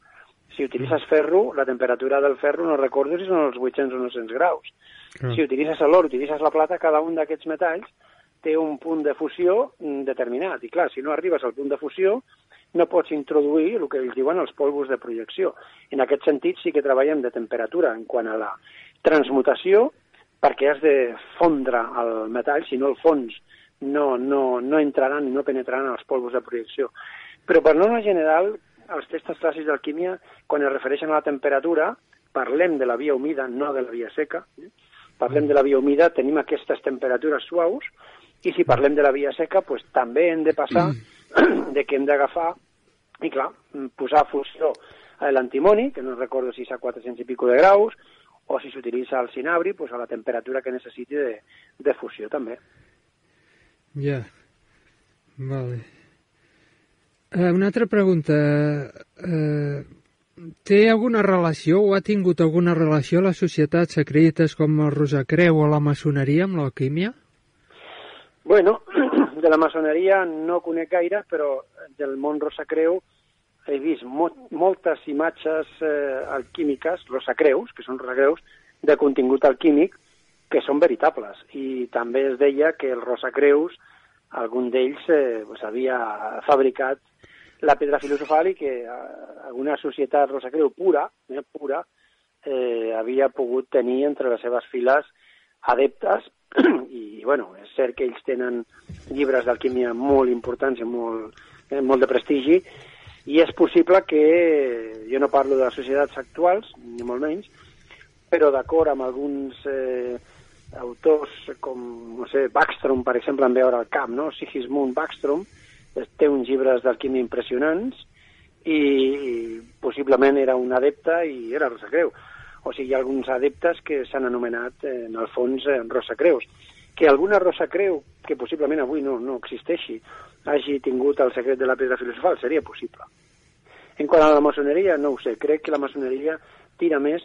Si utilitzes ferro, la temperatura del ferro no recordo si són els 800 o 900 graus. Si utilitzes l'or, utilitzes la plata, cada un d'aquests metalls té un punt de fusió mm, determinat. I clar, si no arribes al punt de fusió, no pots introduir el que ells diuen els polvos de projecció. En aquest sentit sí que treballem de temperatura en quant a la transmutació, perquè has de fondre el metall, si no el fons no, no, no entraran i no penetraran els polvos de projecció. Però per norma general, els textos clàssics d'alquímia, quan es refereixen a la temperatura, parlem de la via humida, no de la via seca. Parlem de la via humida, tenim aquestes temperatures suaus, i si parlem de la via seca, pues, també hem de passar de que hem d'agafar i, clar, posar a funció eh, l'antimoni, que no recordo si és a 400 i pico de graus, o si s'utilitza el cinabri, pues a la temperatura que necessiti de, de fusió també. Ja. Vale. Eh, una altra pregunta. Eh, té alguna relació o ha tingut alguna relació les societats secretes com el Rosacreu o la maçoneria amb l'alquímia? Bueno, de la maçoneria no conec gaire, però del món Rosacreu he vist mo moltes imatges eh, alquímiques, rosacreus, que són rosacreus, de contingut alquímic, que són veritables. I també es deia que els rosacreus, algun d'ells eh, pues, havia fabricat la pedra filosofal i que eh, alguna societat rosacreu pura, eh, pura eh, havia pogut tenir entre les seves files adeptes i, bueno, cert que ells tenen llibres d'alquímia molt importants i molt, eh, molt de prestigi i és possible que, jo no parlo de les societats actuals, ni molt menys, però d'acord amb alguns eh, autors com, no sé, Backstrom, per exemple, en veure al camp, no? Sigismund Backstrom, té uns llibres d'alquímia impressionants i, i possiblement era un adepte i era Rosacreu. O sigui, hi ha alguns adeptes que s'han anomenat, eh, en el fons, eh, Rosacreus. Que alguna Rosacreu, que possiblement avui no, no existeixi, hagi tingut el secret de la pedra filosofal, seria possible. En quant a la maçoneria, no ho sé, crec que la maçoneria tira més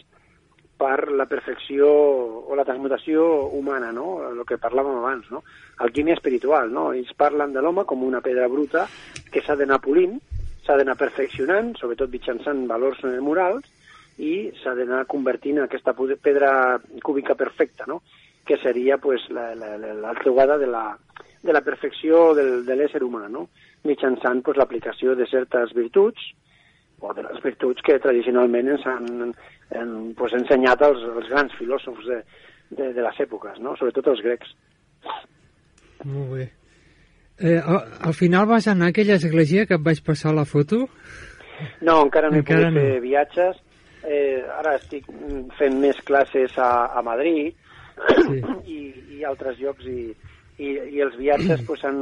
per la perfecció o la transmutació humana, no? el que parlàvem abans, no? alquímia espiritual. No? Ells parlen de l'home com una pedra bruta que s'ha d'anar polint, s'ha d'anar perfeccionant, sobretot mitjançant valors morals, i s'ha d'anar convertint en aquesta pedra cúbica perfecta, no? Que seria pues, la, la, la, trobada de la, de la perfecció del, de l'ésser humà, no? mitjançant pues, l'aplicació de certes virtuts, o de les virtuts que tradicionalment ens han, en, pues, ensenyat els, els grans filòsofs de, de, de les èpoques, no? sobretot els grecs. Molt bé. Eh, al, al final vas anar a aquella església que et vaig passar la foto? No, encara no Encara he pogut no. fer viatges. Eh, ara estic fent més classes a, a Madrid Sí. i, i altres llocs i, i, i els viatges pues, han...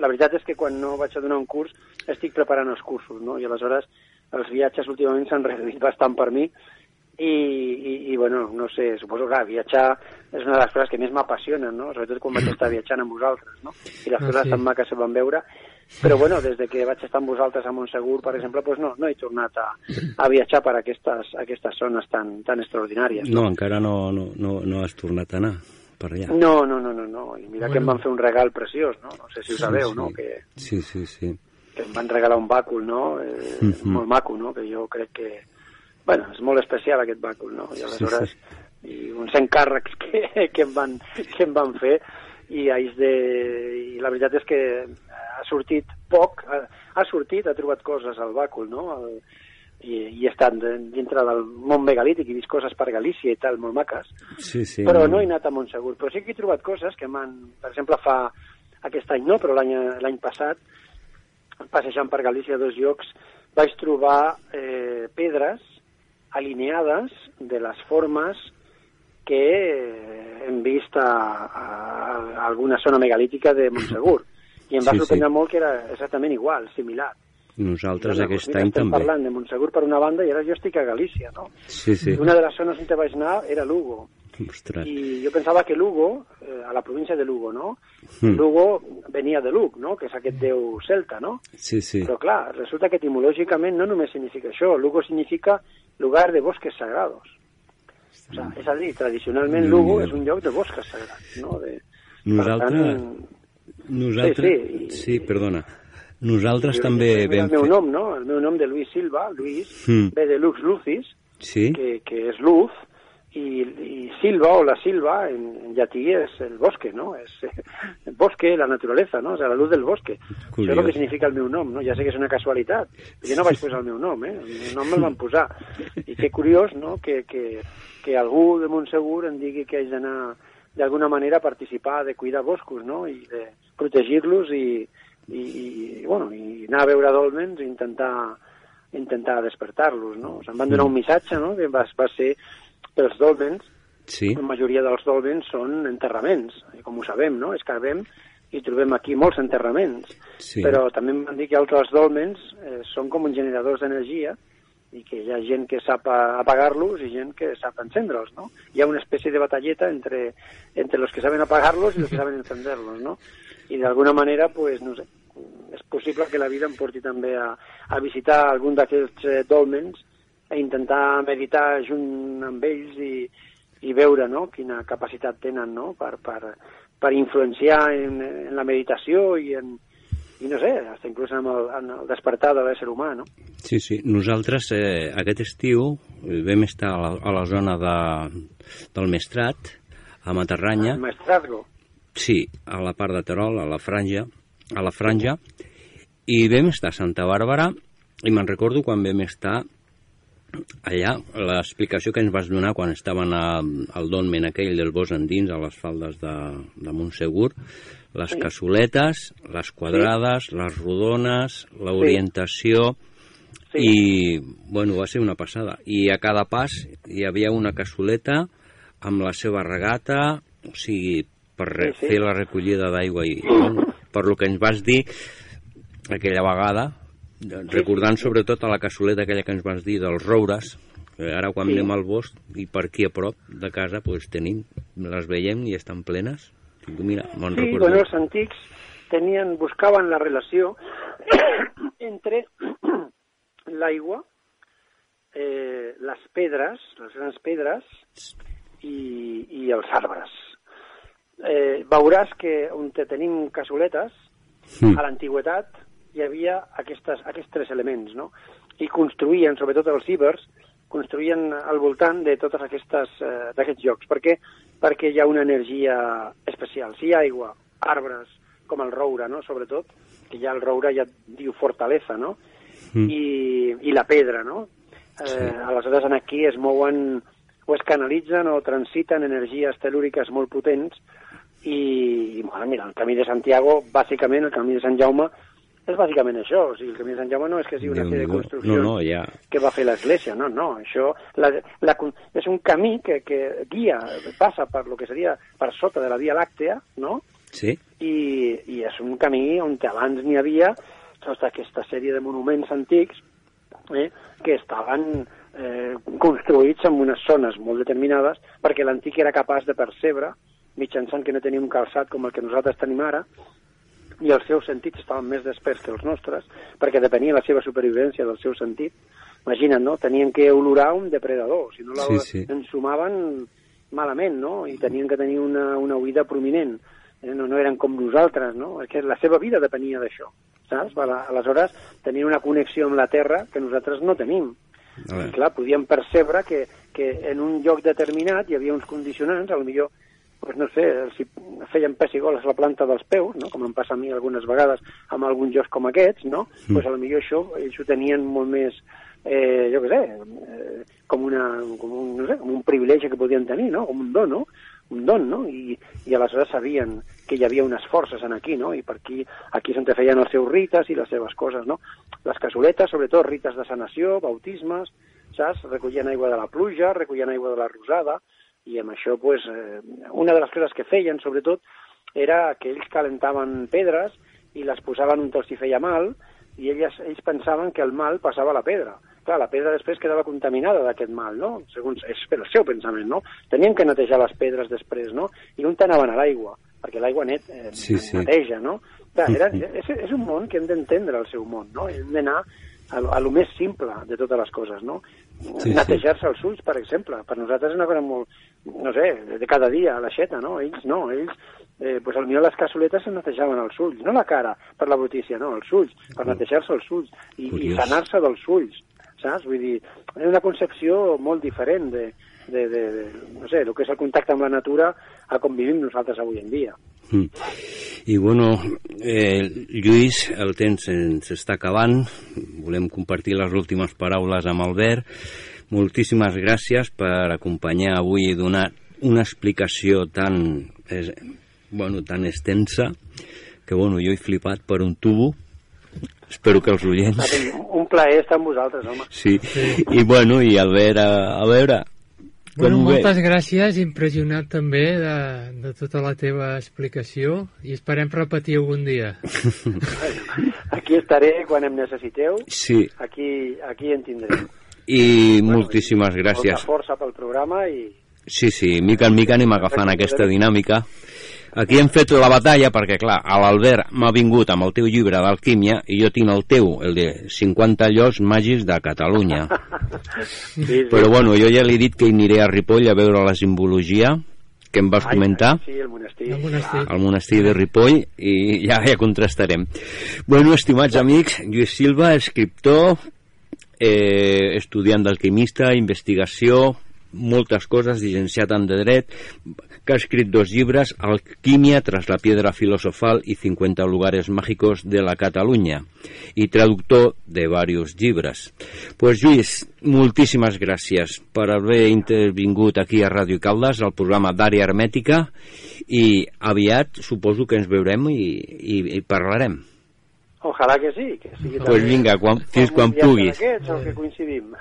la veritat és que quan no vaig a donar un curs estic preparant els cursos no? i aleshores els viatges últimament s'han reduït bastant per mi i, i, i bueno, no sé, suposo que viatjar és una de les coses que més m'apassionen, no? sobretot quan vaig estar viatjant amb vosaltres, no? i les Ah, coses sí. tan maques que vam veure, però bueno, des de que vaig estar amb vosaltres a Montsegur, per exemple, pues no, no he tornat a, a viatjar per aquestes, aquestes zones tan, tan extraordinàries. No, encara no, no, no, no has tornat a anar per allà. No, no, no, no, no. I mira que em Bueno. van fer un regal preciós, no? No sé si ho sabeu, sí. no? Que, Sí, sí, sí. que em van regalar un bàcul, no? Eh, Mhm. Molt maco, no? Que jo crec que... Bueno, és molt especial aquest bàcul, no? I aleshores... I uns encàrrecs que, que, em van, que em van fer i, de, i la veritat és que ha sortit poc, ha, ha sortit, ha trobat coses al bàcul, no? El, i, i de- dintre del món megalític i vist coses per Galícia i tal, molt maques Sí, sí. però no he anat a Montsegur. Però sí que he trobat coses que m'han... Per exemple, fa aquest any no, però l'any l'any passat, passejant per Galícia a dos llocs, vaig trobar eh, pedres alineades de les formes que hem vist a, a, a alguna zona megalítica de Montsegur. I em va Sí, sí. sorprendre molt que era exactament igual, similar. Nosaltres Mira, aquest any estem també. parlant de Montsegur per una banda i ara jo estic a Galícia, no? Sí, sí. Una de les zones on vaig anar era Lugo. Ostres. I jo pensava que Lugo, eh, a la província de Lugo, no? Mm. Lugo venia de Lug, no? Que és aquest déu celta, no? Sí, sí. Però clar, resulta que etimològicament no només significa això. Lugo significa lugar de bosques sagrados. O sea, és a dir, tradicionalment Lugo meu. és un lloc de bosques sagrats, no? De, Nosaltres... Tant, Nosaltres... Sí, sí, sí, perdona. Nosaltres jo- també jo- vam El meu fer... nom, no? El meu nom de Luis Silva, Luis, Mm. ve de Lux Lucis, Sí? que, que és luz, i, i Silva o la Silva en, en llatí és el bosque, no? Eh, el bosque, la naturaleza, no? O sea, la luz del bosque. Això és el que significa el meu nom, no? Ja sé que és una casualitat. Jo no vaig posar el meu nom, eh? El meu nom me'l van posar. I que curiós, no?, que, que, que algú de Montsegur em digui que haig d'anar d'alguna manera a participar de cuidar boscos, no?, i de protegir-los i, i, i, bueno, i anar a veure dolmens i intentar, intentar despertar-los, no? O sigui, em van donar un missatge, no?, que va, va ser pels dolmens, Sí? la majoria dels dolmens són enterraments, i com ho sabem, no? Escarbem i trobem aquí molts enterraments. Sí. Però també em van dir que altres dolmens eh, són com uns generadors d'energia i que hi ha gent que sap apagar-los i gent que sap encendre'ls, no? Hi ha una espècie de batalleta entre, entre los que saben apagar-los i los que saben encenderlos, no? I d'alguna manera, pues, no sé, és possible que la vida em porti també a, a visitar algun d'aquests eh, dolmens intentar meditar junt amb ells i, i veure no? quina capacitat tenen no? per, per, per influenciar en, en la meditació i en, i no sé, hasta inclús en el, en el despertar de l'ésser humà, no? Sí, sí. Nosaltres eh, aquest estiu eh, vam estar a la, a la zona de, del Mestrat, a Matarranya. El maestrazgo. Sí, a la part de Terol, a la franja, a la franja, i vam estar a Santa Bàrbara, i me'n recordo quan vam estar allà, l'explicació que ens vas donar quan estaven a, al dolmen aquell del Bos Endins, a les faldes de, de Montsegur, les Sí. cassoletes, les quadrades, les rodones, l'orientació, Sí. i, bueno, va ser una passada. I a cada pas hi havia una cassoleta amb la seva regata, o sigui, per Sí, sí. fer la recollida d'aigua i, bueno, per lo que ens vas dir aquella vegada, recordant sobretot a la cassoleta aquella que ens vas dir dels roures, que ara quan Sí. anem al bosc i per aquí a prop de casa pues, tenim, les veiem i estan plenes. Mira, me'n Sí, bueno, els antics tenien, buscaven la relació entre l'aigua, eh, les pedres, les grans pedres, i, i els arbres. Eh, veuràs que on te tenim cassoletes, Mm. a l'antigüetat hi havia aquestes, aquests tres elements, no? I construïen, sobretot els cibers, construïen al voltant de totes aquestes eh, d'aquests llocs. Per què? Perquè hi ha una energia especial. Si hi ha aigua, arbres, com el roure, no? sobretot, que ja el roure ja diu fortalesa, no? Mm. I, i la pedra, no? Eh, aleshores, en aquí es mouen o es canalitzen o transiten energies telúriques molt potents i, i bueno, mira, el camí de Santiago, bàsicament, el camí de Sant Jaume, és bàsicament això. O sigui, el camí de Sant Jaume no és que sigui una sèrie de construccions No, no, ja... que va fer l'Església, no, no, això la, la, és un camí que, que guia, passa per lo que seria per sota de la Via Làctea, no? Sí? I, i és un camí on abans n'hi havia tota aquesta sèrie de monuments antics eh, que estaven eh, construïts en unes zones molt determinades perquè l'antic era capaç de percebre mitjançant que no tenia un calçat com el que nosaltres tenim ara i els seus sentits estaven més desperts que els nostres perquè depenia la seva supervivència del seu sentit imagina't, no? Tenien que olorar un depredador, si no la Sí, sí. ensumaven malament, no? I tenien que tenir una, una oïda prominent. Eh? No, no eren com nosaltres, no? És que la seva vida depenia d'això, saps? Aleshores, tenien una connexió amb la Terra que nosaltres no tenim. A. I clar, podíem percebre que, que en un lloc determinat hi havia uns condicionants, millor pues no sé, si feien pessigoles a la planta dels peus, no? com em passa a mi algunes vegades amb alguns jocs com aquests, no? Mm. pues a lo millor això ells ho tenien molt més, eh, jo què sé, eh, com, una, com, un, no sé, com un privilegi que podien tenir, no? com un don, no? un don, no? I, i aleshores sabien que hi havia unes forces en aquí, no? I per aquí, aquí és on feien els seus rites i les seves coses, no? Les cassoletes, sobretot rites de sanació, bautismes, saps? Recollien aigua de la pluja, recollien aigua de la rosada, i amb això, pues, eh, una de les coses que feien, sobretot, era que ells calentaven pedres i les posaven on els hi feia mal, i elles, ells pensaven que el mal passava a la pedra. Clar, la pedra després quedava contaminada d'aquest mal, no? Segons, és el seu pensament, no? Tenien que netejar les pedres després, no? I on anaven a l'aigua, perquè l'aigua net eh, Sí, sí. neteja, no? Clar, era, és, és un món que hem d'entendre el seu món, no? Hem d'anar a, a lo més simple de totes les coses, no? Sí. Netejar-se els ulls, per exemple. Per nosaltres és una cosa molt, no sé, de cada dia, a l'aixeta, no? Ells no, ells, eh, pues potser les cassoletes es netejaven els ulls, no la cara per la brutícia, no, els ulls, per netejar-se els ulls i, i sanar-se dels ulls, saps? Vull dir, és una concepció molt diferent de, de, de, de, no sé, el que és el contacte amb la natura a com vivim nosaltres avui en dia. Mm. I bueno, eh, Lluís, el temps ens està acabant. Volem compartir les últimes paraules amb Albert. Moltíssimes gràcies per acompanyar avui i donar una explicació tan, eh, bueno, tan extensa que bueno, jo he flipat per un tubo. Espero que els oients... Un plaer estar amb vosaltres, home. Sí, i bueno, i Albert, a, a veure... Bueno, moltes gràcies, impressionat també de, de tota la teva explicació i esperem repetir algun dia. Aquí estaré quan em necessiteu, Sí, aquí, aquí en tindreu. I moltíssimes gràcies. Molta força pel programa i... Sí, sí, mica en mica anem agafant aquesta dinàmica. Aquí hem fet la batalla perquè, clar, a l'Albert m'ha vingut amb el teu llibre d'alquímia i jo tinc el teu, el de 50 llocs màgics de Catalunya. Sí, sí. Però bueno, jo ja li he dit que hi aniré a Ripoll a veure la simbologia que em vas Ai, comentar Sí, el monestir. El monestir. al monestir de Ripoll i ja, ja contrastarem. Bueno, estimats amics, Lluís Silva, escriptor, eh, estudiant d'alquimista, investigació, moltes coses, llicenciat en de dret, que ha escrit dos llibres, Alquímia tras la piedra filosofal i 50 lugares mágicos de la Catalunya, i traductor de varios llibres. Pues Lluís, moltíssimes gràcies per haver intervingut aquí a Ràdio Caldes, al programa d'Àrea Hermètica, i aviat suposo que ens veurem i, i, i parlarem. Ojalà que sí, que sigui Pues vinga, quan, fins quan puguis. Aquests, que coincidim.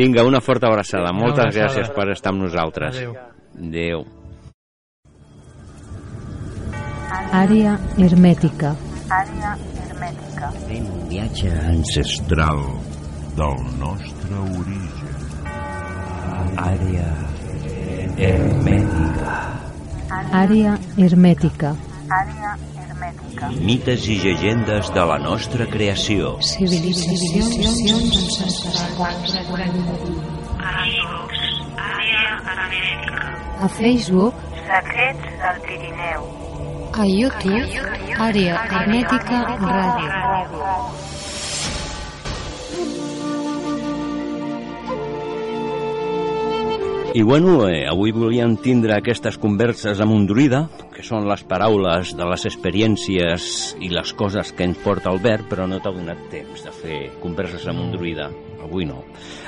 Vinga, una forta abraçada. Moltes abraçada. gràcies per estar amb nosaltres. Adéu. Adéu. Àrea hermètica. Àrea hermètica. Fent un viatge Ancestral del nostre origen. àrea hermètica. Àrea hermètica. Àrea hermètica. Mites i llegendes de la nostra creació. Civilitzacions ancestrals. A Facebook, Secrets del Pirineu. A YouTube, Àrea hermètica ràdio. I bueno, eh, avui volíem tindre aquestes converses amb un druida, que són les paraules de les experiències i les coses que ens porta Albert, però no t'ha donat temps de fer converses amb un druida. Avui no.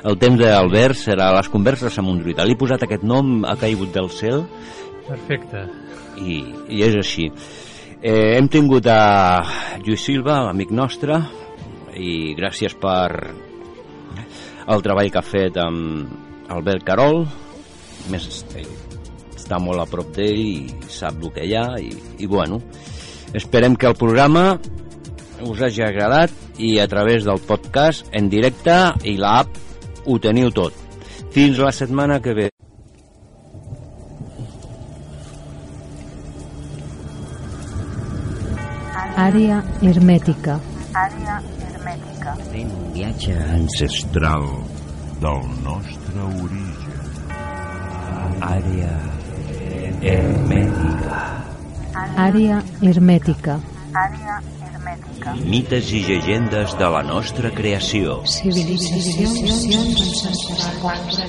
El temps d'Albert serà les converses amb un druida. Li he posat aquest nom, ha caigut del cel, Perfecte. I, i és així. Eh, hem tingut a Lluís Silva, amic nostre, i gràcies per el treball que ha fet amb Albert Carol, més està molt a prop d'ell i sap el que hi ha i, i bueno, esperem que el programa us hagi agradat i a través del podcast en directe i l'app ho teniu tot. Fins la setmana que ve. Àrea hermètica. Àrea hermètica. Fent un viatge Ancestral del nostre origen. àrea hermètica. Àrea hermètica. Àrea hermètica. Mites i llegendes de la nostra creació. Civilitzacions ancestrals.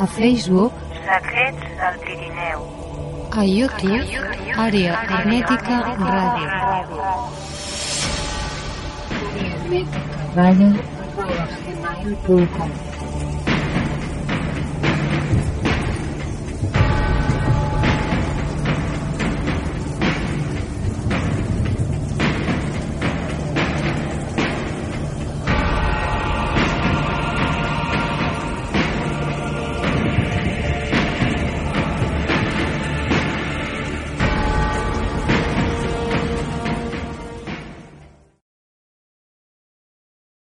A Facebook, Secrets del Pirineu. A YouTube, Àrea hermètica ràdio. Ràdio.